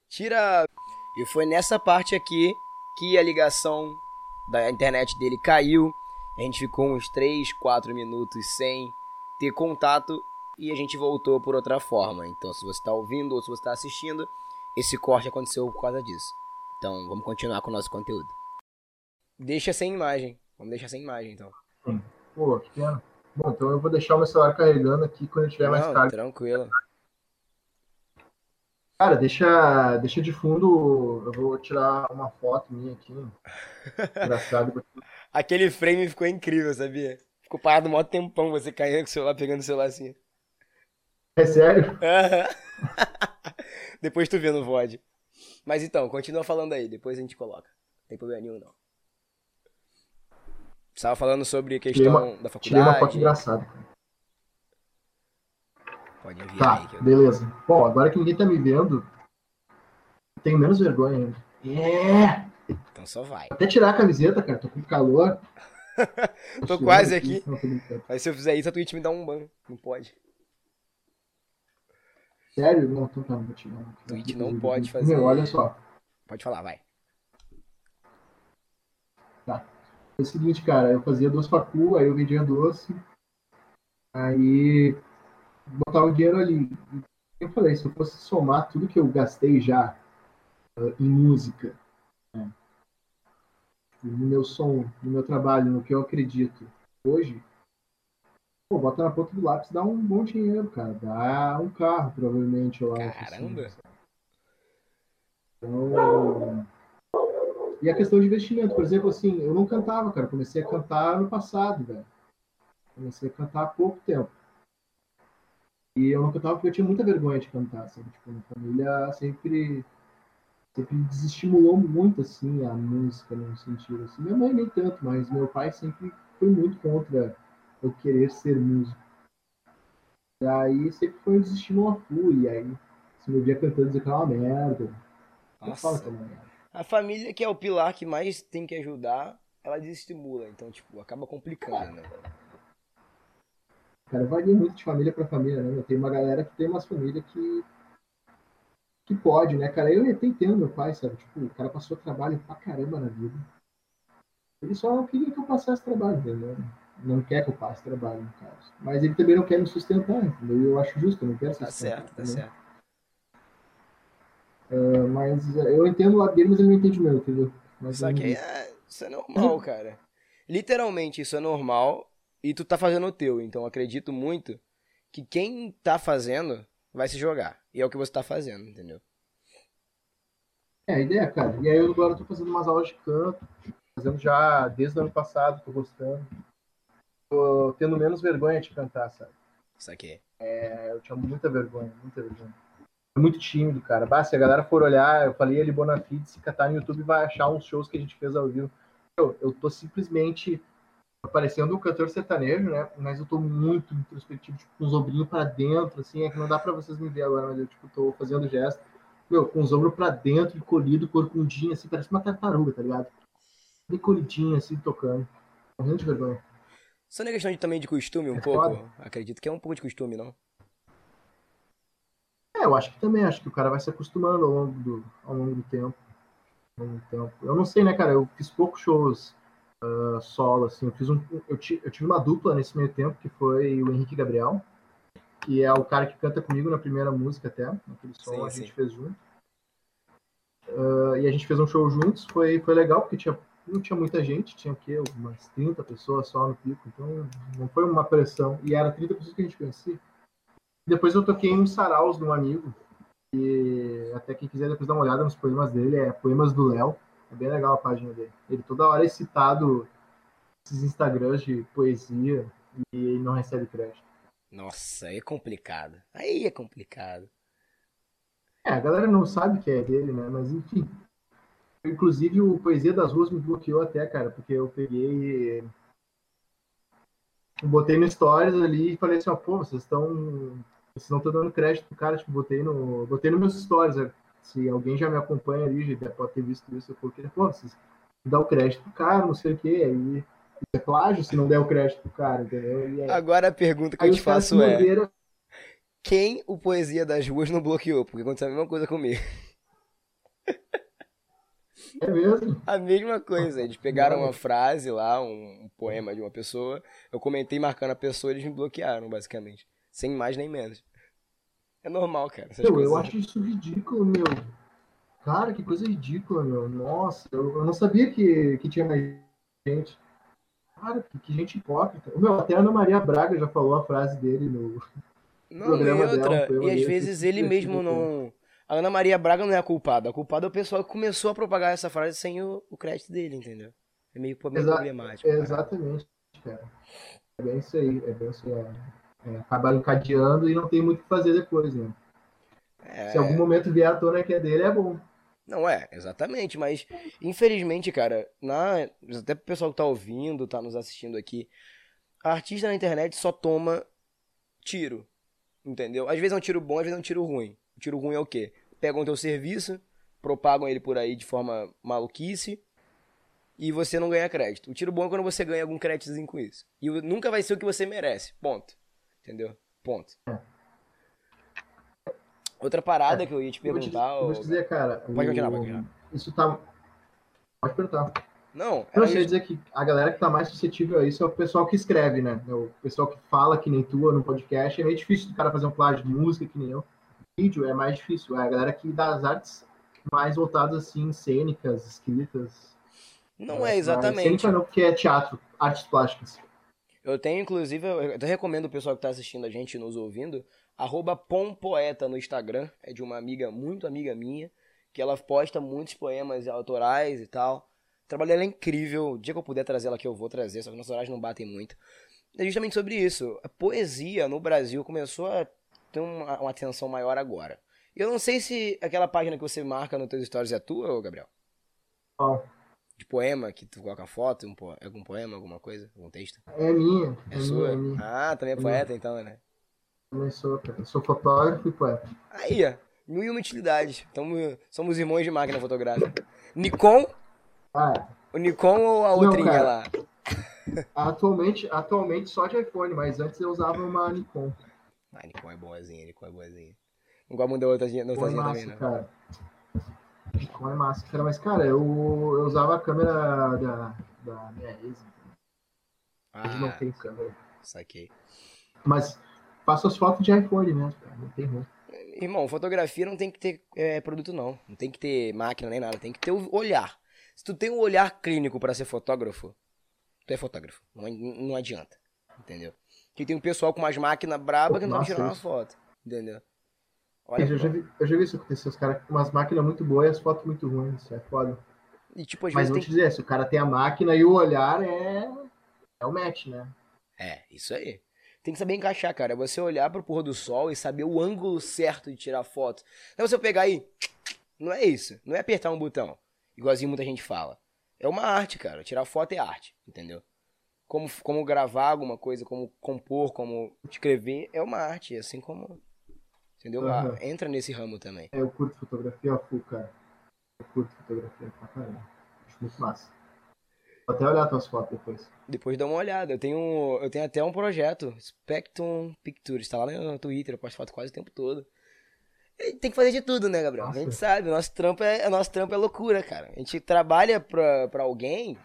Tira. E foi nessa parte aqui que a ligação da internet dele caiu. A gente ficou uns 3, 4 minutos sem ter contato e a gente voltou por outra forma. Então, se você está ouvindo ou se você está assistindo, esse corte aconteceu por causa disso. Então, vamos continuar com o nosso conteúdo. Deixa sem imagem. Vamos deixar sem imagem, então. Pô, que pena. Bom, então eu vou deixar o meu celular carregando aqui quando eu tiver Não, mais carga. tranquilo. Cara, deixa, deixa de fundo. Eu vou tirar uma foto minha aqui. Engraçado. <laughs> Aquele frame ficou incrível, sabia? Ficou parado um maior tempão você caindo com o celular, pegando o celular assim. É sério? <laughs> depois tu vê no VOD. Mas então, continua falando aí, depois a gente coloca. Não tem problema nenhum, não. Você tava falando sobre a questão uma, da faculdade. Tirei uma foto engraçada. Pode enviar tá, aí. Eu... beleza. Bom, agora que ninguém tá me vendo, tenho menos vergonha ainda. É! Então só vai. Até tirar a camiseta, cara. Tô com calor. <laughs> tô quase aqui. aqui. Mas se eu fizer isso, a Twitch me dá um ban. Não pode. Sério? Não, então tá, não vou tirar. Twitch não pode fazer. Meu, olha só. Pode falar, vai. Tá. É o seguinte, cara, eu fazia duas facu, aí eu vendia doce. Aí botar o dinheiro ali. Eu falei, se eu fosse somar tudo que eu gastei já uh, em música, né? no meu som, no meu trabalho, no que eu acredito, hoje, pô, bota na ponta do lápis, dá um bom dinheiro, cara. Dá um carro, provavelmente, eu acho. Assim, Caramba! Assim, então. E a questão de investimento, por exemplo, assim, eu não cantava, cara. Comecei a cantar no passado, velho. Comecei a cantar há pouco tempo. E eu não cantava porque eu tinha muita vergonha de cantar, sabe? Tipo, minha família sempre, sempre desestimulou muito, assim, a música, no sentido, assim. Minha mãe nem tanto, mas meu pai sempre foi muito contra eu querer ser músico. E aí sempre foi um desestímulo a e aí se me via cantando dizer que é uma merda. Nossa. Eu falo que é uma merda. A família, que é o pilar que mais tem que ajudar, ela desestimula. Então, tipo, acaba complicando, né? Cara, varia muito de família para família, né? Tem uma galera que tem umas famílias que que pode, né, cara? Eu até entendo meu pai, sabe? Tipo, o cara passou trabalho pra caramba na vida. Ele só queria que eu passasse trabalho, entendeu? Não quer que eu passe trabalho, no caso. Mas ele também não quer me sustentar, entendeu? Eu acho justo, eu não quero tá sustentar. Tá certo, tá certo. Uh, mas eu entendo o lado dele, mas ele não entende o meu, entendeu? Mas Só que é, isso é normal, <laughs> cara. Literalmente, isso é normal e tu tá fazendo o teu. Então acredito muito que quem tá fazendo vai se jogar. E é o que você tá fazendo, entendeu? É, a ideia, cara. E aí eu agora tô fazendo umas aulas de canto, fazendo já desde o ano passado, tô gostando. Tô tendo menos vergonha de cantar, sabe? Isso aqui. É, eu tinha muita vergonha, muita vergonha. Muito tímido, cara. Bah, se a galera for olhar, eu falei ali Bonafide, se catar no YouTube vai achar uns shows que a gente fez ao vivo. Eu, eu tô simplesmente parecendo um cantor sertanejo, né? Mas eu tô muito introspectivo, tipo, com os ombrinhos pra dentro, assim, é que não dá pra vocês me ver agora, mas eu, tipo, tô fazendo gesto, meu, com os ombros pra dentro, encolhido, corcundinho, assim, parece uma tartaruga, tá ligado? Bem colhidinho, assim, tocando. Morrendo de vergonha. Só na questão de, também de costume, um é pouco. Foda. Acredito que é um pouco de costume, não? É, eu acho que também, acho que o cara vai se acostumando ao longo do, ao longo do tempo. Ao longo do tempo. Eu não sei, né, cara? Eu fiz poucos shows uh, solo, assim. Eu, fiz um, eu, eu, tive uma dupla nesse meio tempo, que foi o Henrique Gabriel, que é o cara que canta comigo na primeira música até, naquele som sim, a gente fez junto. Uh, e a gente fez um show juntos, foi, foi legal, porque tinha, não tinha muita gente, tinha o quê? Umas 30 pessoas só no pico, então não foi uma pressão. E era 30 pessoas que a gente conhecia. Depois eu toquei em saraus de um amigo, e até quem quiser depois dar uma olhada nos poemas dele, é Poemas do Léo. É bem legal a página dele. Ele toda hora é citado esses Instagrams de poesia e ele não recebe crédito. Nossa, aí é complicado. Aí é complicado. É, a galera não sabe que é dele, né? Mas enfim. Inclusive o Poesia das Ruas me bloqueou até, cara, porque eu peguei. Eu botei no Stories ali e falei assim, ó, pô, vocês estão. Vocês não estão dando crédito pro cara, tipo, botei no. Botei nos meus stories, né? Se alguém já me acompanha ali, já pode ter visto isso, eu coloquei, pô, vocês dá o crédito pro cara, não sei o quê, aí é plágio se não der o crédito pro cara, entendeu? Aí, Agora a pergunta que eu te faço é: quem o Poesia das Ruas não bloqueou? Porque aconteceu a mesma coisa comigo. É mesmo? A mesma coisa. Eles pegaram uma frase lá, um, poema de uma pessoa. Eu comentei marcando a pessoa, eles me bloquearam, basicamente. Sem mais nem menos. É normal, cara. Meu, eu acho isso ridículo, meu. Cara, que coisa ridícula, meu. Nossa, eu, eu não sabia que, que tinha mais gente. Cara, que, que gente hipócrita. Meu, até a Ana Maria Braga já falou a frase dele no não, programa e outra, dela. E às vezes ele mesmo não. A Ana Maria Braga não é a culpada. A culpada é o pessoal que começou a propagar essa frase sem o, o crédito dele, entendeu? É meio, meio Exa- problemático. cara. Exatamente, cara. É bem isso aí. É bem isso aí. É, é, acaba encadeando e não tem muito o que fazer depois, né? É, Se em algum momento vier à tona que é dele, é bom. Não é, exatamente, mas infelizmente, cara, na, até pro pessoal que tá ouvindo, tá nos assistindo aqui, a artista na internet só toma tiro, entendeu? Às vezes é um tiro bom, às vezes é um tiro ruim. O tiro ruim é o quê? Pegam o teu serviço, propagam ele por aí de forma maluquice e você não ganha crédito. O tiro bom é quando você ganha algum créditozinho com isso. E nunca vai ser o que você merece, ponto. Entendeu? Ponto. Outra parada que eu ia te perguntar... eu vou te dizer, cara. Pode continuar, o- pode continuar. Isso tá. Pode perguntar. Não, Eu sei dizer que a galera que tá mais suscetível a isso é o pessoal que escreve, né? É O pessoal que fala que nem tua no podcast. É meio difícil do cara fazer um plágio de música que nem eu. Vídeo é mais difícil. É a galera que dá as artes mais voltadas assim, cênicas, escritas. Não é exatamente. Cênica não, porque é teatro, artes plásticas. Eu tenho, inclusive, eu até recomendo o pessoal que tá assistindo a gente e nos ouvindo, arroba pompoeta no Instagram, é de uma amiga, muito amiga minha, que ela posta muitos poemas autorais e tal. O trabalho dela é incrível, o dia que eu puder trazer ela aqui eu vou trazer, só que nossos horários não batem muito. É justamente sobre isso, a poesia no Brasil começou a ter uma, uma atenção maior agora. Eu não sei se aquela página que você marca nos teus stories é tua, Gabriel? Qual? De poema, que tu coloca foto, um po- algum poema, alguma coisa, algum texto? É minha. É, É minha, sua? é minha. Ah, também é poeta então, né? Também sou, cara. Sou fotógrafo e poeta. Aí, ó. Mil e uma utilidades. Tamo, somos irmãos de máquina fotográfica. Nikon? Ah, O Nikon ou a outrinha lá? atualmente, atualmente só de iPhone, mas antes eu usava uma Nikon. Ah, Nikon é boazinha, Nikon é boazinha. Nikon é outrazinha massa, também, não. cara. Nikon é massa, cara. Mas, cara, eu, eu usava a câmera da, da minha ex. Hoje não Ah, tem câmera. saquei. Mas faço as fotos de iPhone mesmo, cara. Não tem ruim. Irmão, fotografia não tem que ter é, produto, não. Não tem que ter máquina nem nada. Tem que ter o olhar. Se tu tem um olhar clínico pra ser fotógrafo, tu é fotógrafo. Não, não adianta. Entendeu? Porque tem um pessoal com umas máquinas brabas que não Nossa, sabe tirar uma foto. Entendeu? Olha, Eu já, vi, eu já vi isso acontecer. Os caras com umas máquinas muito boas e as fotos muito ruins. Isso é foda. e tipo, Mas vou tem te dizer, se o cara tem a máquina e o olhar, é, é o match, né? É, isso aí. Tem que saber encaixar, cara. É você olhar pro pôr do sol e saber o ângulo certo de tirar foto. Não é você pegar aí. Não é isso. Não é apertar um botão. Igualzinho muita gente fala. É uma arte, cara. Tirar foto é arte, entendeu? Como, como gravar alguma coisa, como compor, como escrever, é uma arte. Assim como. Entendeu? Aham. entra nesse ramo também. É, eu curto fotografia full, cara. Eu curto fotografia pra caramba. Acho muito massa. Vou até olhar tuas fotos depois. Depois dá uma olhada. Eu tenho, eu tenho até um projeto, Spectrum Pictures, tá lá no Twitter, eu posto foto quase o tempo todo. Tem que fazer de tudo, né, Gabriel? A gente Nossa. sabe, o nosso trampo é, o nosso trampo é loucura, cara. A gente trabalha pra, pra alguém,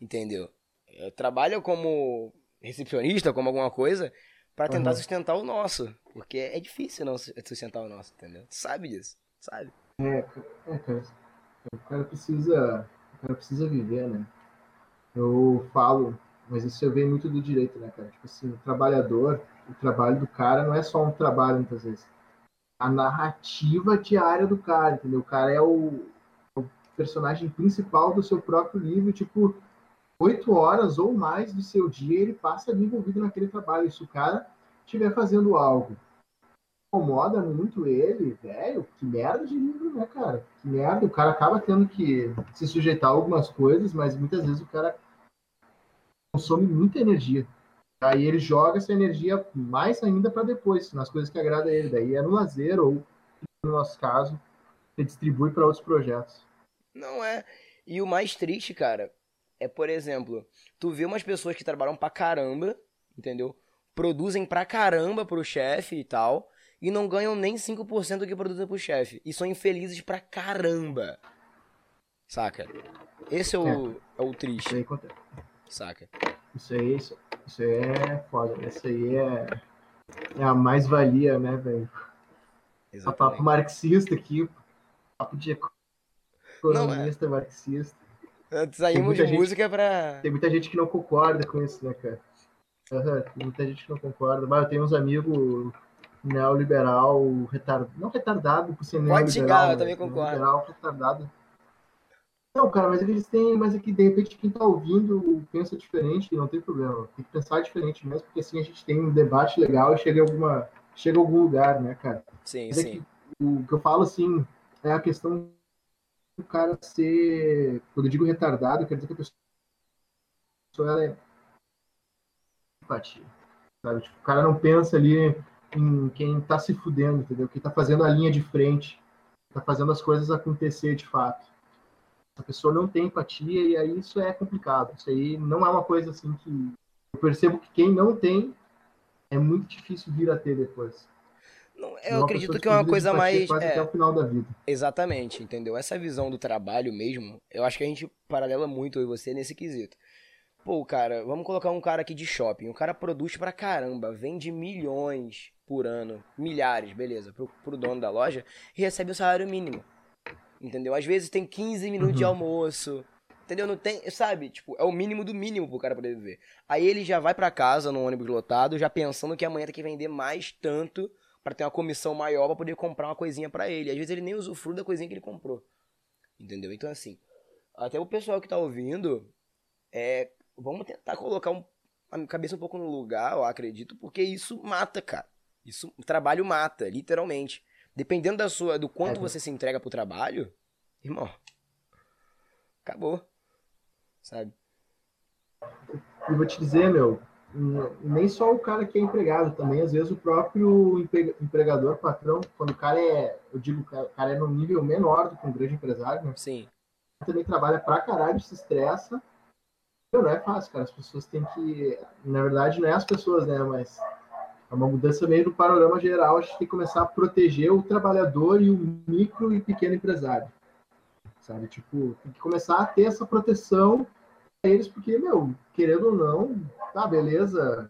entendeu? Eu trabalho como recepcionista, como alguma coisa, pra tentar Aham. sustentar o nosso. Porque é difícil não su- sustentar o nosso, entendeu? Sabe disso, sabe? É, ca- é, cara. O cara precisa. O cara precisa viver, né? Eu falo, mas isso eu vejo muito do direito, né, cara? Tipo assim, o trabalhador, o trabalho do cara não é só um trabalho, muitas vezes. A narrativa diária do cara, entendeu? O cara é o, o personagem principal do seu próprio livro, tipo, oito horas ou mais do seu dia ele passa ali envolvido naquele trabalho. Se o cara estiver fazendo algo incomoda muito ele, velho, que merda de livro, né, cara? Que merda, o cara acaba tendo que se sujeitar a algumas coisas, mas muitas vezes o cara consome muita energia. Aí ele joga essa energia mais ainda para depois, nas coisas que agrada ele. Daí é no lazer ou, no nosso caso, ele distribui para outros projetos. Não é. E o mais triste, cara, é, por exemplo, tu vê umas pessoas que trabalham pra caramba, entendeu? Produzem pra caramba pro chefe e tal, e não ganham nem 5% do que produzem pro chefe. E são infelizes pra caramba. Saca? Esse é o, é. o Isso triste, aí acontece. saca? Isso aí, isso, isso aí é foda. Isso aí é, é a mais-valia, né, velho? A papo marxista aqui, papo de Não, é. economista marxista. Saímos de gente- música pra. Tem muita gente que não concorda com isso, né, cara? Aham, tem muita gente que não concorda. Mas eu tenho uns amigos neoliberal retardado. Não retardado por ser neoliberal. Pode xingar, eu também concordo. Neoliberal retardado. Não, cara, mas eles têm, mas aqui de repente quem tá ouvindo pensa diferente, não tem problema. Tem que pensar diferente mesmo, porque assim a gente tem um debate legal e chega em alguma, chega a algum lugar, né, cara? Sim, mas é sim. É o que eu falo assim é a questão do cara ser, quando eu digo retardado, quer dizer que a pessoa ela é empatia, sabe? Tipo, o cara não pensa ali em quem tá se fudendo, entendeu? Quem tá fazendo a linha de frente, tá fazendo as coisas acontecer de fato a pessoa não tem empatia e aí isso é complicado. Isso aí não é uma coisa assim que eu percebo que quem não tem é muito difícil vir a ter depois. Não, eu acredito que é uma coisa mais. É, até o final da vida. Exatamente, entendeu? Essa visão do trabalho mesmo, eu acho que a gente paralela muito eu e você nesse quesito. Pô, cara, vamos colocar um cara aqui de shopping. O cara produz pra caramba, vende milhões por ano, milhares, beleza, pro, pro dono da loja, e recebe o salário mínimo. Entendeu? Às vezes tem 15 minutos uhum. de almoço. Entendeu? Não tem, sabe? Tipo, é o mínimo do mínimo pro cara poder viver. Aí ele já vai para casa no ônibus lotado, já pensando que amanhã tem que vender mais tanto para ter uma comissão maior para poder comprar uma coisinha para ele. Às vezes ele nem usufrui da coisinha que ele comprou. Entendeu? Então assim, até o pessoal que tá ouvindo, é, vamos tentar colocar um, a cabeça um pouco no lugar, eu acredito, porque isso mata, cara. Isso, o trabalho mata, literalmente. Dependendo da sua, do quanto é, você se entrega pro trabalho, irmão, acabou. Sabe? E vou te dizer, meu, nem só o cara que é empregado, também às vezes o próprio empregador, patrão, quando o cara é, eu digo, o cara é no nível menor do que um grande empresário, né? Sim. Também trabalha pra caralho, se estressa. Não é fácil, cara. As pessoas têm que. Na verdade, não é as pessoas, né? Mas é uma mudança meio do panorama geral. A gente tem que começar a proteger o trabalhador e o micro e pequeno empresário. Sabe? Tipo, tem que começar a ter essa proteção a eles, porque, meu, querendo ou não, tá, beleza.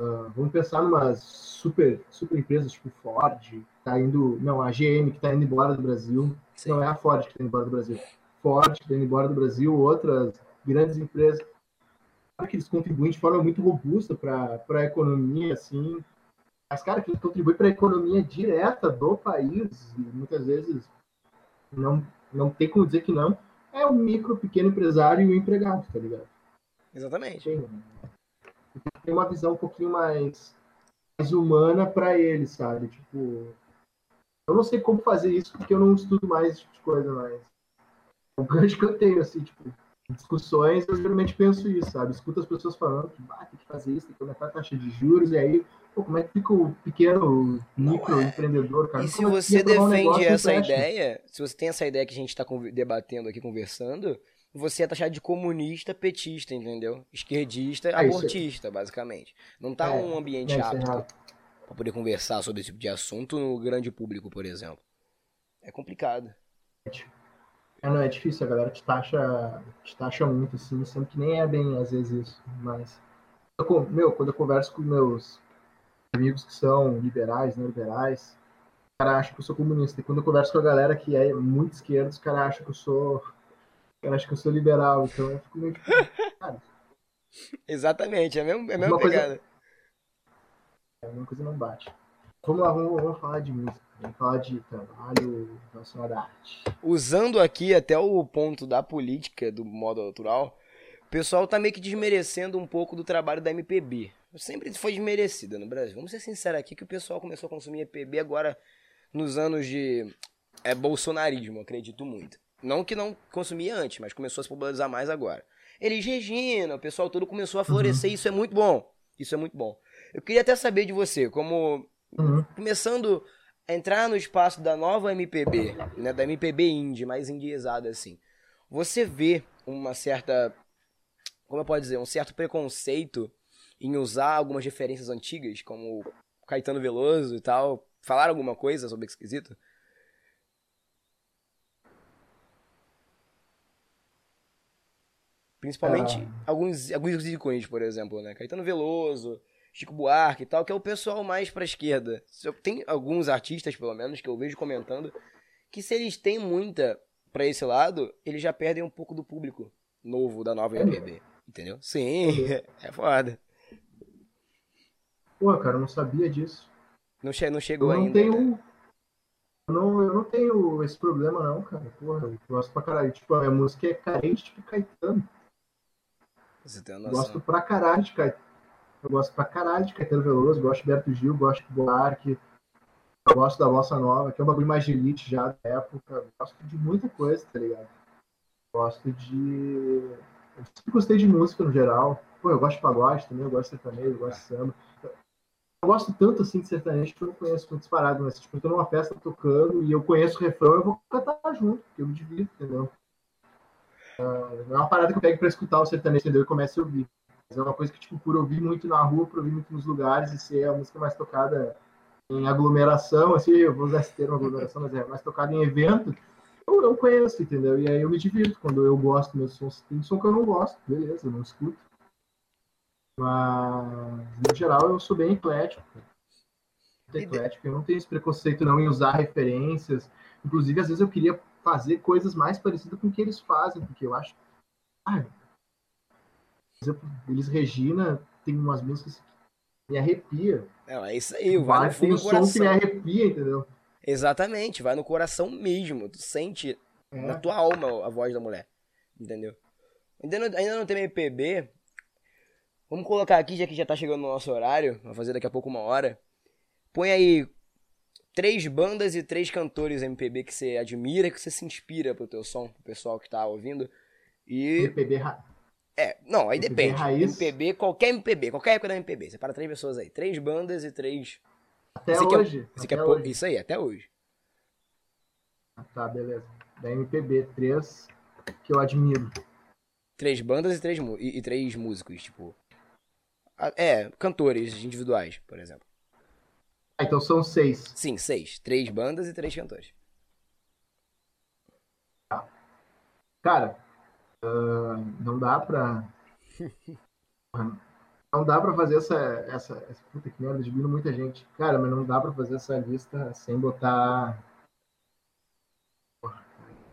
Uh, vamos pensar numa super, super empresas tipo Ford, que tá indo. Não, a GM que tá indo embora do Brasil. Sim. Não é a Ford que tá indo embora do Brasil. Ford que tá indo embora do Brasil, outras grandes empresas que eles contribuem de forma muito robusta para a economia, assim. Mas, cara, que contribui para a economia direta do país, muitas vezes não, não tem como dizer que não, é o micro, pequeno empresário e o empregado, tá ligado? Exatamente. Tem, tem uma visão um pouquinho mais, mais humana para ele, sabe? Tipo, eu não sei como fazer isso porque eu não estudo mais esse tipo de coisa, mas é um gancho que eu tenho, assim, tipo, discussões, eu geralmente penso isso, sabe? Escuto as pessoas falando que ah, tem que fazer isso, tem que aumentar a taxa de juros, e aí, pô, como é que fica o pequeno microempreendedor, cara? E se é você defende um essa ideia, se você tem essa ideia que a gente está debatendo aqui, conversando, você é taxado de comunista, petista, entendeu? Esquerdista, é abortista, basicamente. Não tá é, um ambiente é, apto é para poder conversar sobre esse tipo de assunto no grande público, por exemplo. É complicado. É, não, é difícil, a galera te taxa, te taxa muito, assim, sendo que nem é bem às vezes isso, mas. Eu, meu, quando eu converso com meus amigos que são liberais, não liberais, o cara acha que eu sou comunista. E quando eu converso com a galera que é muito esquerda, os caras acham que eu sou. O cara acha que eu sou liberal, então eu fico meio tipo, cara. Exatamente, é a mesma, é a mesma pegada. Coisa, é, a mesma coisa não bate. Vamos lá, vamos, vamos falar de música. Vamos falar de trabalho relacionado à arte. Usando aqui até o ponto da política, do modo natural, o pessoal tá meio que desmerecendo um pouco do trabalho da MPB. Sempre foi desmerecida no Brasil. Vamos ser sinceros aqui que o pessoal começou a consumir MPB agora nos anos de é, bolsonarismo, acredito muito. Não que não consumia antes, mas começou a se popularizar mais agora. Eles Regina, o pessoal todo começou a florescer, uhum. isso é muito bom. Isso é muito bom. Eu queria até saber de você, como uhum. começando entrar no espaço da nova MPB, né, da MPB indie, mais indiezada assim, você vê uma certa, como eu posso dizer, um certo preconceito em usar algumas referências antigas, como Caetano Veloso e tal, falar alguma coisa sobre esse quesito? Principalmente ah. alguns, alguns ícones, por exemplo, né? Caetano Veloso, Chico Buarque e tal, que é o pessoal mais pra esquerda. Tem alguns artistas, pelo menos, que eu vejo comentando, que se eles têm muita pra esse lado, eles já perdem um pouco do público novo da nova MPB. Entendeu? Sim, <laughs> é foda. Pô, cara, eu não sabia disso. Não, che não chegou Eu não ainda. né? tenho. Eu não, eu não tenho esse problema, não, cara. Porra, eu gosto pra caralho. Tipo, a minha música é carente, tipo Caetano. Você tem uma Eu noção. gosto pra caralho de Caetano. Eu gosto pra caralho de Caetano Veloso, gosto de Berto Gil, gosto de Buarque. Gosto da Bossa Nova, que é um bagulho mais de elite já da época. Gosto de muita coisa, tá ligado? Gosto de. Eu sempre gostei de música no geral. Pô, eu gosto de pagode também, eu gosto de sertanejo, eu gosto de samba. Eu gosto tanto assim de sertanejo que eu não conheço muitas paradas, mas tipo, eu tô numa festa tocando e eu conheço o refrão, eu vou cantar junto, porque eu me divirto, entendeu? Não é uma parada que eu pego pra escutar o sertanejo, entendeu? E comece a ouvir. Mas é uma coisa que, tipo, por ouvir muito na rua, por ouvir muito nos lugares e ser a música mais tocada em aglomeração, assim, eu vou usar esse termo aglomeração, mas é mais tocada em evento, eu, eu conheço, entendeu? E aí eu me divirto quando eu gosto dos meus sons. Tem som que eu não gosto, beleza, eu não escuto. Mas, no geral, eu sou bem eclético. Muito eclético. Eu não tenho esse preconceito não em usar referências. Inclusive, às vezes eu queria fazer coisas mais parecidas com o que eles fazem, porque eu acho. Ah, exemplo, Elis Regina tem umas músicas que me arrepia. Não, é isso aí, vai no fundo tem um som que me coração. arrepia, entendeu? Exatamente, vai no coração mesmo. Tu sente na É. tua alma a voz da mulher. Entendeu? Ainda não, ainda não tem MPB. Vamos colocar aqui, já que já tá chegando no nosso horário. Vai fazer daqui a pouco uma hora. Põe aí três bandas e três cantores MPB que você admira, que você se inspira pro teu som, pro pessoal que tá ouvindo. E. MPB ra- É, não, aí MPB depende. raiz. MPB, qualquer MPB, qualquer época da MPB. Separa três pessoas aí. Três bandas e três. até Esse é- hoje. É até pou- hoje. Isso aí, até hoje. Ah, Tá, beleza. Da MPB, três que eu admiro. Três bandas e três, e, e três músicos, tipo. É, cantores individuais, por exemplo. Ah, então são seis. Sim, seis. Três bandas e três cantores. Cara, ah, não dá pra. Não dá pra fazer essa, essa, essa. Puta que merda, admiro muita gente. Cara, mas não dá pra fazer essa lista sem botar.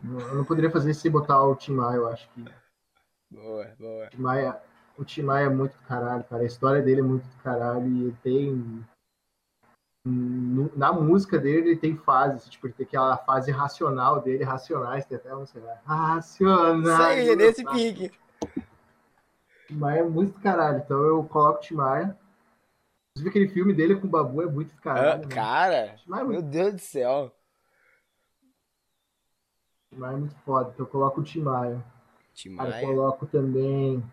Eu não poderia fazer isso sem botar o Tim Maia, eu acho que. Boa, boa. O Tim Maia, o Tim Maia é muito do caralho, cara. A história dele é muito do caralho e tem. Na música dele, ele tem fases, tipo, ele tem aquela fase racional dele, racionais, tem até música lá. Racionais. Isso aí, nesse Tá. pique. Maia é muito do caralho, então eu coloco o Tim Maia. Inclusive aquele filme dele com o Babu é muito do Ah, caralho. né? cara, Maia é meu Deus do céu. Tim Maia é muito foda, então eu coloco o Tim Maia. Tim Cara, eu Maia. coloco também.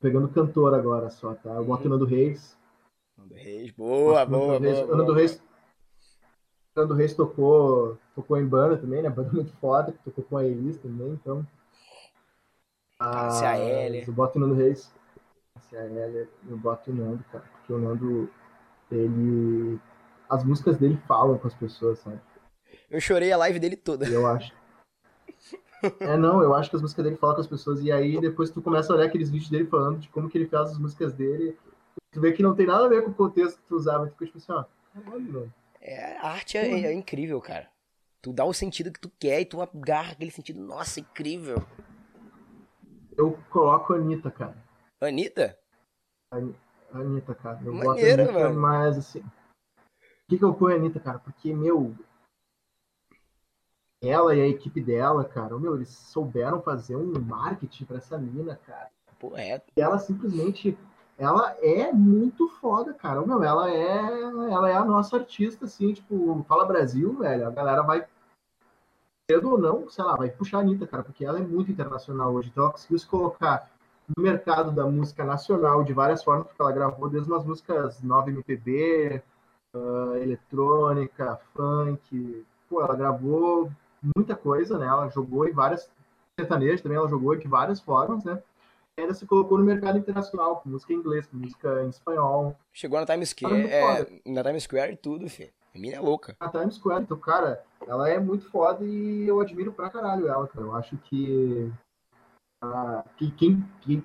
Pegando cantor agora só, tá? Eu boto o Nando Reis. Nando Reis. Boa, muito boa, do Reis. boa. Nando boa. Reis, Nando Reis tocou, tocou em banda também, né? Banda muito foda, tocou com a Elis também, então. Ah, CAL. Eu boto o Nando Reis. CAL, eu boto o Nando, cara, porque o Nando, ele. As músicas dele falam com as pessoas, sabe? Eu chorei a live dele toda. Eu acho. É, não, eu acho que as músicas dele falam com as pessoas, e aí depois tu começa a olhar aqueles vídeos dele falando de como que ele faz as músicas dele, tu vê que não tem nada a ver com o contexto que tu usava, tu fica tipo assim, ó, mano. É, a arte é, é incrível, cara. Tu dá o sentido que tu quer e tu agarra aquele sentido. Nossa, incrível. Eu coloco a Anitta, cara. Anitta? A Anitta, cara. Eu Maneiro, Anitta, mano. mas assim. Por que, que eu ponho a Anitta, cara? Porque, meu. Ela e a equipe dela, cara, meu, eles souberam fazer um marketing pra essa mina, cara. Pô, é. E ela simplesmente. Ela é muito foda, cara. Meu, ela é. Ela é a nossa artista, assim, tipo, fala Brasil, velho. A galera vai. Cedo ou não, sei lá, vai puxar a Anitta, cara, porque ela é muito internacional hoje. Então ela conseguiu se colocar no mercado da música nacional de várias formas, porque ela gravou desde umas músicas 9 MPB, ah, eletrônica, funk. Pô, ela gravou muita coisa, né? Ela jogou em várias sertanejos também, ela jogou de várias formas, né? E ainda se colocou no mercado internacional, com música em inglês, com música em espanhol, Chegou na Times Square. Ela é na Times Square e tudo, filho. A mina é louca. na Times Square. Então, cara, ela é muito foda e eu admiro pra caralho ela, cara. Eu acho que, ah, que quem, quem,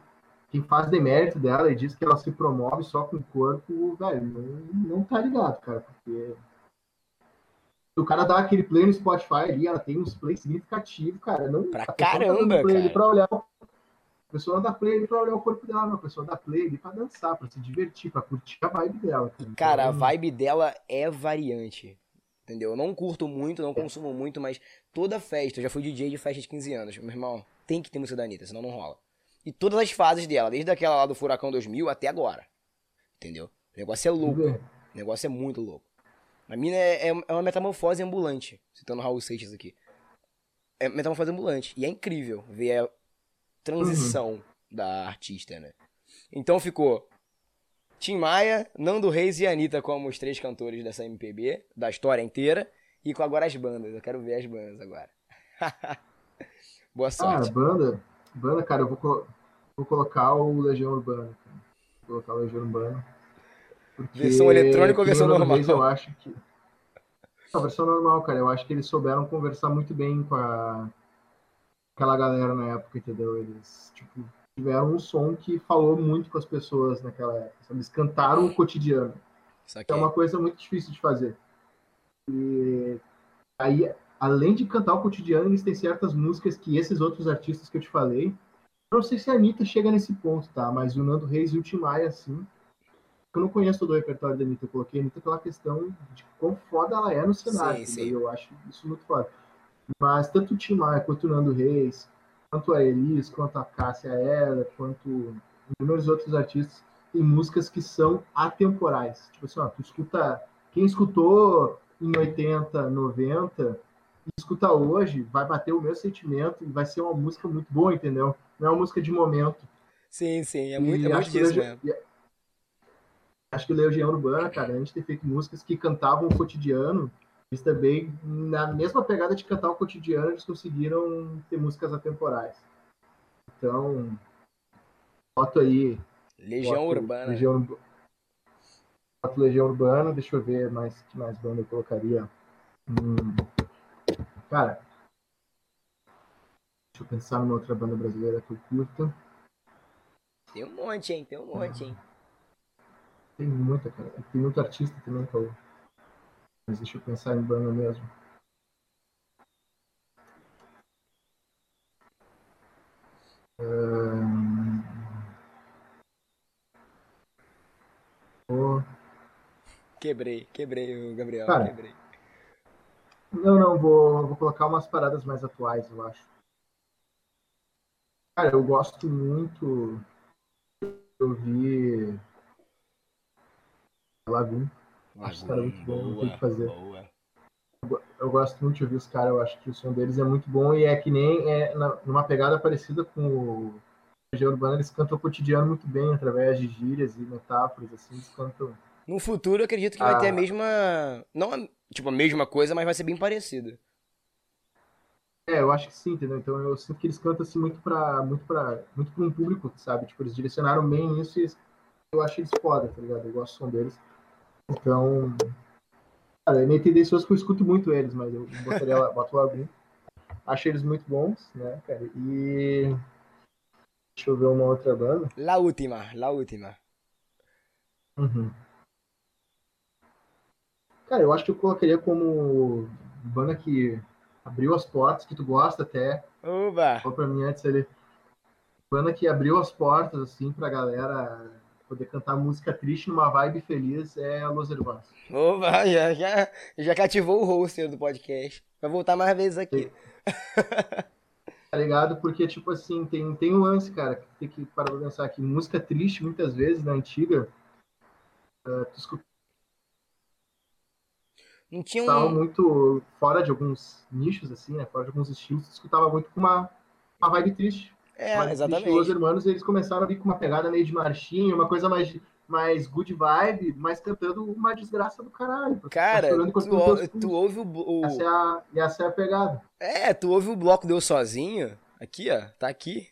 quem faz demérito dela e diz que ela se promove só com o corpo, velho, não, não tá ligado, cara, porque o cara dá aquele play no Spotify ali, ela tem uns plays significativos, cara. Não, Pra a tá caramba, cara. Pra olhar, pessoa dá play ali pra olhar o corpo dela, não. A pessoa dá play ali pra dançar, pra se divertir, pra curtir a vibe dela. Cara, Cara, a vibe dela é variante. Entendeu? Eu não curto muito, não consumo muito, mas toda festa, eu já fui DJ de festa de 15 anos. Meu irmão, tem que ter música da Anitta, senão não rola. E todas as fases dela, desde aquela lá do Furacão 2000 até agora. Entendeu? O negócio é louco. O negócio é muito louco. A mina é, é- é uma metamorfose ambulante. Citando Raul Seixas aqui. É metamorfose ambulante. E é incrível ver a transição da artista, né? Então ficou Tim Maia, Nando Reis e Anitta como os três cantores dessa MPB, da história inteira. E com agora as bandas. Eu quero ver as bandas agora. <laughs> Boa Ah, sorte. banda, banda, cara, eu vou, colo- vou colocar o Legião Urbana. Cara. Vou colocar o Legião Urbana. Versão eletrônica ou versão normal? Reis, eu acho que. Não, versão normal, cara. Eu acho que eles souberam conversar muito bem com a... aquela galera na época, entendeu? Eles, tipo, tiveram um som que falou muito com as pessoas naquela época. sabe? Eles cantaram o cotidiano. É uma coisa muito difícil de fazer. E aí, além de cantar o cotidiano, eles têm certas músicas que esses outros artistas que eu te falei, eu não sei se a Anitta chega nesse ponto, tá? Mas o Nando Reis e o Tim Maia, assim, eu não conheço todo o repertório da Anitta, eu coloquei a Anitta pela questão de quão foda ela é no cenário, Sim, sim. eu acho isso muito foda. Mas tanto o Tim Maia quanto o Nando Reis, quanto a Elis, quanto a Cássia Eller, quanto inúmeros outros artistas, tem músicas que são atemporais. Tipo assim, ó, tu escuta. Quem escutou em 80, 90, e escuta hoje, vai bater o meu sentimento e vai ser uma música muito boa, entendeu? Não é uma música de momento. Sim, sim. É E muito, é muito acho que o disso mesmo. e- Acho que o Legião Urbana, cara, a gente tem feito músicas que cantavam o cotidiano, eles também, na mesma pegada de cantar o cotidiano, eles conseguiram ter músicas atemporais. Então, foto aí Legião Boto Urbana. Legião, boto Legião Urbana, deixa eu ver mais que mais banda eu colocaria. Hum, cara, deixa eu pensar numa outra banda brasileira que eu curto. Tem um monte, hein? Tem um monte, hein? Tem muita, cara. Tem muito artista também que eu. Mas deixa eu pensar em banda mesmo. Ahn, Pô, Quebrei, quebrei o Gabriel, Cara, quebrei. Não, não, vou, vou colocar umas paradas mais atuais, eu acho. Cara, eu gosto muito de ouvir Lagoon. Acho os caras muito bons, não tem o que fazer. boa. Eu gosto muito de ouvir os caras, eu acho que o som deles é muito bom e é que nem é na- numa pegada parecida com o Região Urbana, eles cantam o cotidiano muito bem, através de gírias e metáforas, assim, eles cantam. No futuro, eu acredito que vai ter a Ah. mesma. Não a, tipo, a mesma coisa, mas vai ser bem parecido. É, eu acho que sim, entendeu? Então eu sinto que eles cantam assim muito pra, muito pra, muito pra um público, sabe? Tipo, eles direcionaram bem isso e eu acho eles foda, tá ligado? Eu gosto do som deles. Então, cara, é meio tendencioso que eu escuto muito eles, mas eu botaria lá, boto lá algum. Acho eles muito bons, né, cara? E deixa eu ver uma outra banda. La última, la última. Uhum. Cara, eu acho que eu colocaria como banda que abriu as portas, que tu gosta até, Oba! Falou pra mim antes ele. Banda que abriu as portas, assim, pra galera poder cantar música triste numa vibe feliz é a Los Hermanos. Oba, já, já, já cativou o hoster do podcast. Vai voltar mais vezes aqui. Tá ligado? Porque, tipo assim, tem, tem um lance, cara, que tem que parar pra pensar que música triste, muitas vezes, na antiga, eh, tu escutava Não tinha um... um. muito fora de alguns nichos, assim, né? Fora de alguns estilos, tu escutava muito com uma, uma vibe triste. É, Mas Os exatamente. Hermanos, eles começaram a vir com uma pegada meio de marchinha, uma coisa mais, mais good vibe, mas cantando uma desgraça do caralho. Cara, tu, ou- tu ouve o, o- Essa é, a, essa é a pegada. É, tu ouve o bloco Deu Sozinho. Aqui, ó. Tá aqui.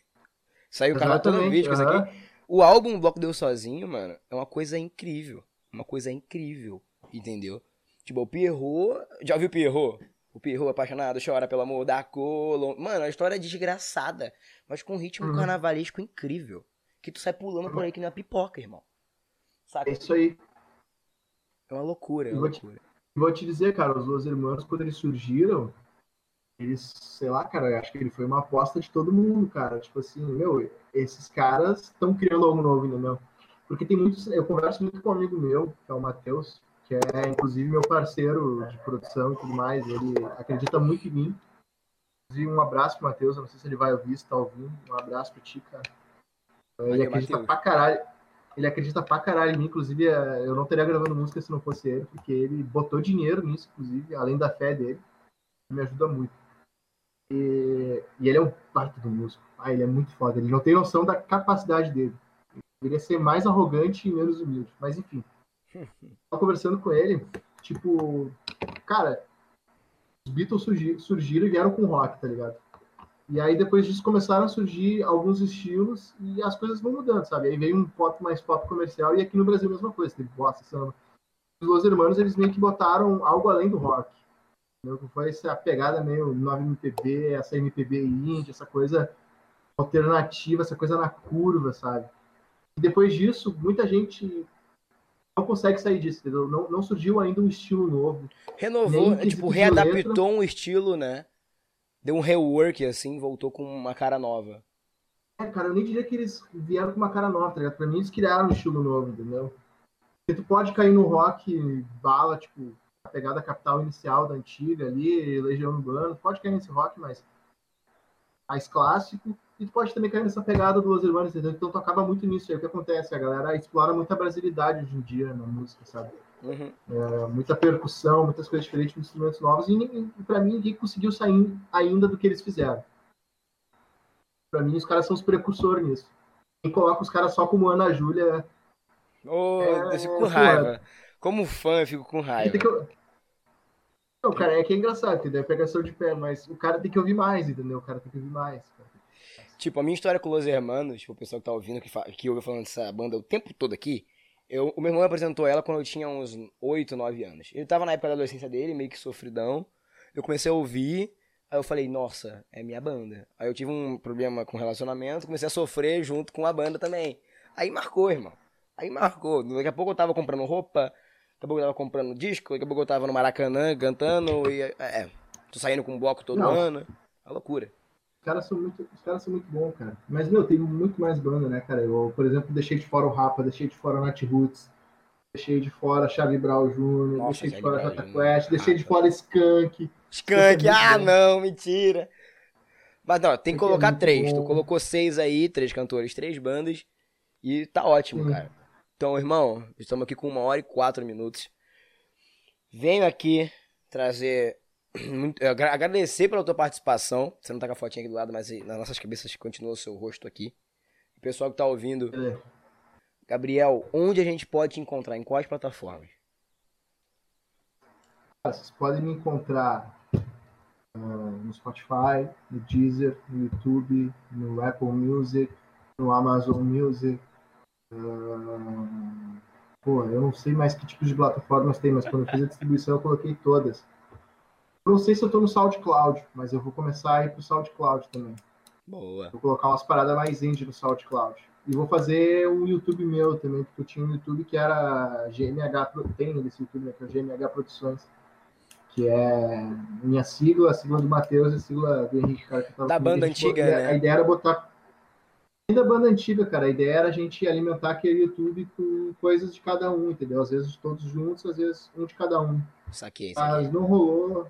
Saiu o canal todo Exatamente, vídeo com isso aham. aqui. O álbum Bloco Deu Sozinho, mano, é uma coisa incrível. Uma coisa incrível. Entendeu? Tipo, o Pierrot. Já viu o Pierrot? O Pierrot apaixonado, chora pelo amor da Colom. Mano, a história é desgraçada. Mas com um ritmo Uhum. carnavalesco incrível. Que tu sai pulando por aí que não é pipoca, irmão. Saca? É isso aí. É uma loucura, é uma vou te- loucura. Vou te dizer, cara, os Los Hermanos, quando eles surgiram, eles, sei lá, cara, eu acho que ele foi uma aposta de todo mundo, cara. Tipo assim, meu, esses caras estão criando algo novo, entendeu? Porque tem muitos. Eu converso muito com um amigo meu, que é o Matheus, que é inclusive meu parceiro de produção e tudo mais. Ele acredita muito em mim. Inclusive, um abraço pro Matheus, eu não sei se ele vai ouvir, se tá ouvindo. Um abraço pro ti, cara. Ele acredita Mateus. pra caralho. Ele acredita pra caralho em mim, inclusive é, eu não teria gravando música se não fosse ele, porque ele botou dinheiro nisso, inclusive, além da fé dele. Me ajuda muito. E, e ele é um parte do músico. Ah, ele é muito foda. Ele não tem noção da capacidade dele. Ele deveria ser mais arrogante e menos humilde. Mas enfim. Tava conversando com ele, tipo, cara, os Beatles surgiram e vieram com rock, tá ligado? E aí depois disso começaram a surgir alguns estilos e as coisas vão mudando, sabe? Aí veio um pop mais pop comercial e aqui no Brasil a mesma coisa, teve bossa, samba. Os Los Hermanos, eles meio que botaram algo além do rock. Entendeu? Foi essa pegada meio 9MPB, essa MPB indie, essa coisa alternativa, essa coisa na curva, sabe? E depois disso, muita gente não consegue sair disso, entendeu? Não, não surgiu ainda um estilo novo. Renovou, tipo, readaptou letra. um estilo, né? Deu um rework, assim, voltou com uma cara nova. É, cara, eu nem diria que eles vieram com uma cara nova, tá ligado? Pra mim, eles criaram um estilo novo, entendeu? Porque tu pode cair no rock bala, tipo, a pegada capital inicial da antiga ali, Legião Urbana, pode cair nesse rock mais, mais clássico, e tu pode também cair nessa pegada do Los Hermanos, entendeu? Então tu acaba muito nisso aí. O que acontece? A galera explora muita brasilidade hoje em dia na música, sabe? Uhum. É, muita percussão, muitas coisas diferentes, instrumentos novos, e, para mim ninguém conseguiu sair ainda do que eles fizeram. Para mim, os caras são os precursores nisso. Quem coloca os caras só como Ana Júlia. Oh, é, eu fico com raiva. Como fã, eu fico com raiva. Não, cara, é que é engraçado, entendeu? É pegação de pé, mas o cara tem que ouvir mais, entendeu? O cara tem que ouvir mais. Cara. Tipo, a minha história com Los Hermanos, tipo, o pessoal que tá ouvindo, que, que ouve falando dessa banda o tempo todo aqui, eu, o meu irmão apresentou ela quando eu tinha uns 8, 9 anos. Ele tava na época da adolescência dele, meio que sofridão. Eu comecei a ouvir, aí eu falei, nossa, é minha banda. Aí eu tive um problema com relacionamento, comecei a sofrer junto com a banda também. Aí marcou, irmão. Aí marcou. Daqui a pouco eu tava comprando roupa, daqui a pouco eu tava comprando disco, daqui a pouco eu tava no Maracanã cantando, e é, tô saindo com um bloco todo Não. ano. É loucura caras são muito, os caras são muito bons, cara. Mas, meu, tem muito mais banda, né, cara? Eu, por exemplo, deixei de fora o Rapa, deixei de fora o Nat Roots, deixei de fora Charlie Brown Jr., deixei de fora Jota Quest, deixei de fora Skunk. Skunk, ah, bom. não, mentira. Mas não, tem que colocar é três. Bom. Tu colocou seis aí, três cantores, três bandas. E tá ótimo, cara. Então, irmão, estamos aqui com uma hora e quatro minutos. Venho aqui trazer <clears throat> muito, agradecer pela tua participação. Você não tá com a fotinha aqui do lado, mas nas nossas cabeças continua o seu rosto aqui. O pessoal que tá ouvindo. Gabriel, onde a gente pode te encontrar? Em quais plataformas? Vocês podem me encontrar uh, no Spotify, no Deezer, no YouTube, no Apple Music, no Amazon Music. Uh, pô, eu não sei mais que tipo de plataformas tem, mas quando eu fiz a distribuição eu coloquei todas. Não sei se eu tô no SoundCloud, mas eu vou começar a ir pro SoundCloud também. Boa. Vou colocar umas paradas mais indie no SoundCloud. E vou fazer um YouTube meu também, porque eu tinha um YouTube que era GMH, tem esse YouTube, né, que é GMH Produções, que é minha sigla, a sigla do Matheus e a sigla do Henrique, cara, que tava Da banda antiga, né? A ideia era botar ainda banda antiga, cara. A ideia era a gente alimentar aquele YouTube com coisas de cada um, entendeu? Às vezes todos juntos, às vezes um de cada um. Saquei, saquei. Mas não rolou.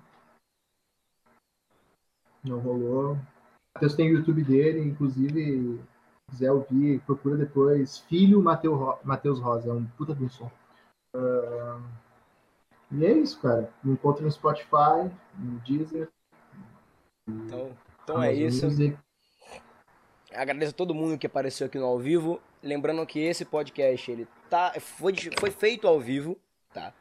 Não rolou. O Matheus tem o YouTube dele, inclusive, se quiser ouvir, procura depois. Filho Matheus Rosa, é um puta de um som. Uh, e é isso, cara. Me encontra no Spotify, no Deezer. Então, então é isso. Music. Agradeço a todo mundo que apareceu aqui no ao vivo. Lembrando que esse podcast ele tá, foi, foi feito ao vivo, tá?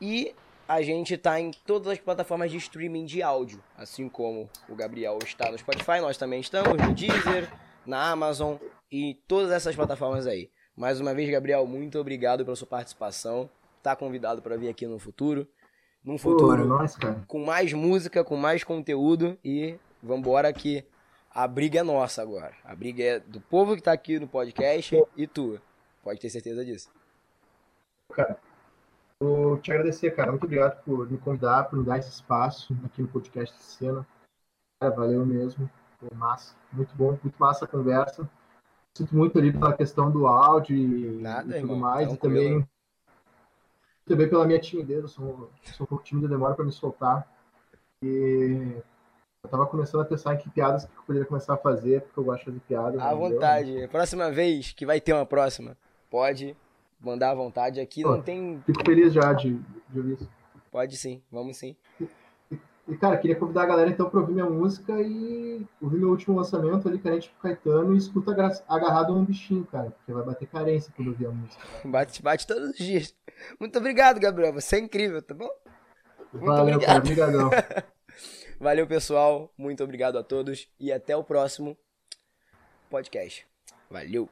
E a gente tá em todas as plataformas de streaming de áudio, assim como o Gabriel está no Spotify, nós também estamos no Deezer, na Amazon e todas essas plataformas aí. Mais uma vez, Gabriel, muito obrigado pela sua participação. Tá convidado para vir aqui no futuro. Num futuro Pô, com mais música, com mais conteúdo e vambora que a briga é nossa agora. A briga é do povo que tá aqui no podcast e tua. Pode ter certeza disso. Cara, Vou te agradecer, cara. Muito obrigado por me convidar, por me dar esse espaço aqui no podcast de cena. Cara, valeu mesmo. Foi massa. Muito bom, muito massa a conversa. Sinto muito ali pela questão do áudio e, Nada, e tudo irmão, mais. E tranquilo. também, também pela minha timidez. Eu sou, sou um pouco tímido, demora para me soltar. E eu tava começando a pensar em que piadas que eu poderia começar a fazer, porque eu gosto de fazer piada. À não deu, né? vontade. Próxima vez que vai ter uma próxima, pode mandar à vontade. Aqui não Pô. tem. Fico feliz já de, de ouvir isso. Pode sim, vamos sim. E, cara, queria convidar a galera então pra ouvir minha música e ouvir meu último lançamento ali, Carente pro Caetano, e escuta agarrado num bichinho, cara, porque vai bater carência quando ouvir a música. Bate, bate todos os dias. Muito obrigado, Gabriel. Você é incrível, tá bom? Muito Valeu, cara, obrigado. obrigadão. <laughs> Valeu, pessoal. Muito obrigado a todos e até o próximo podcast. Valeu.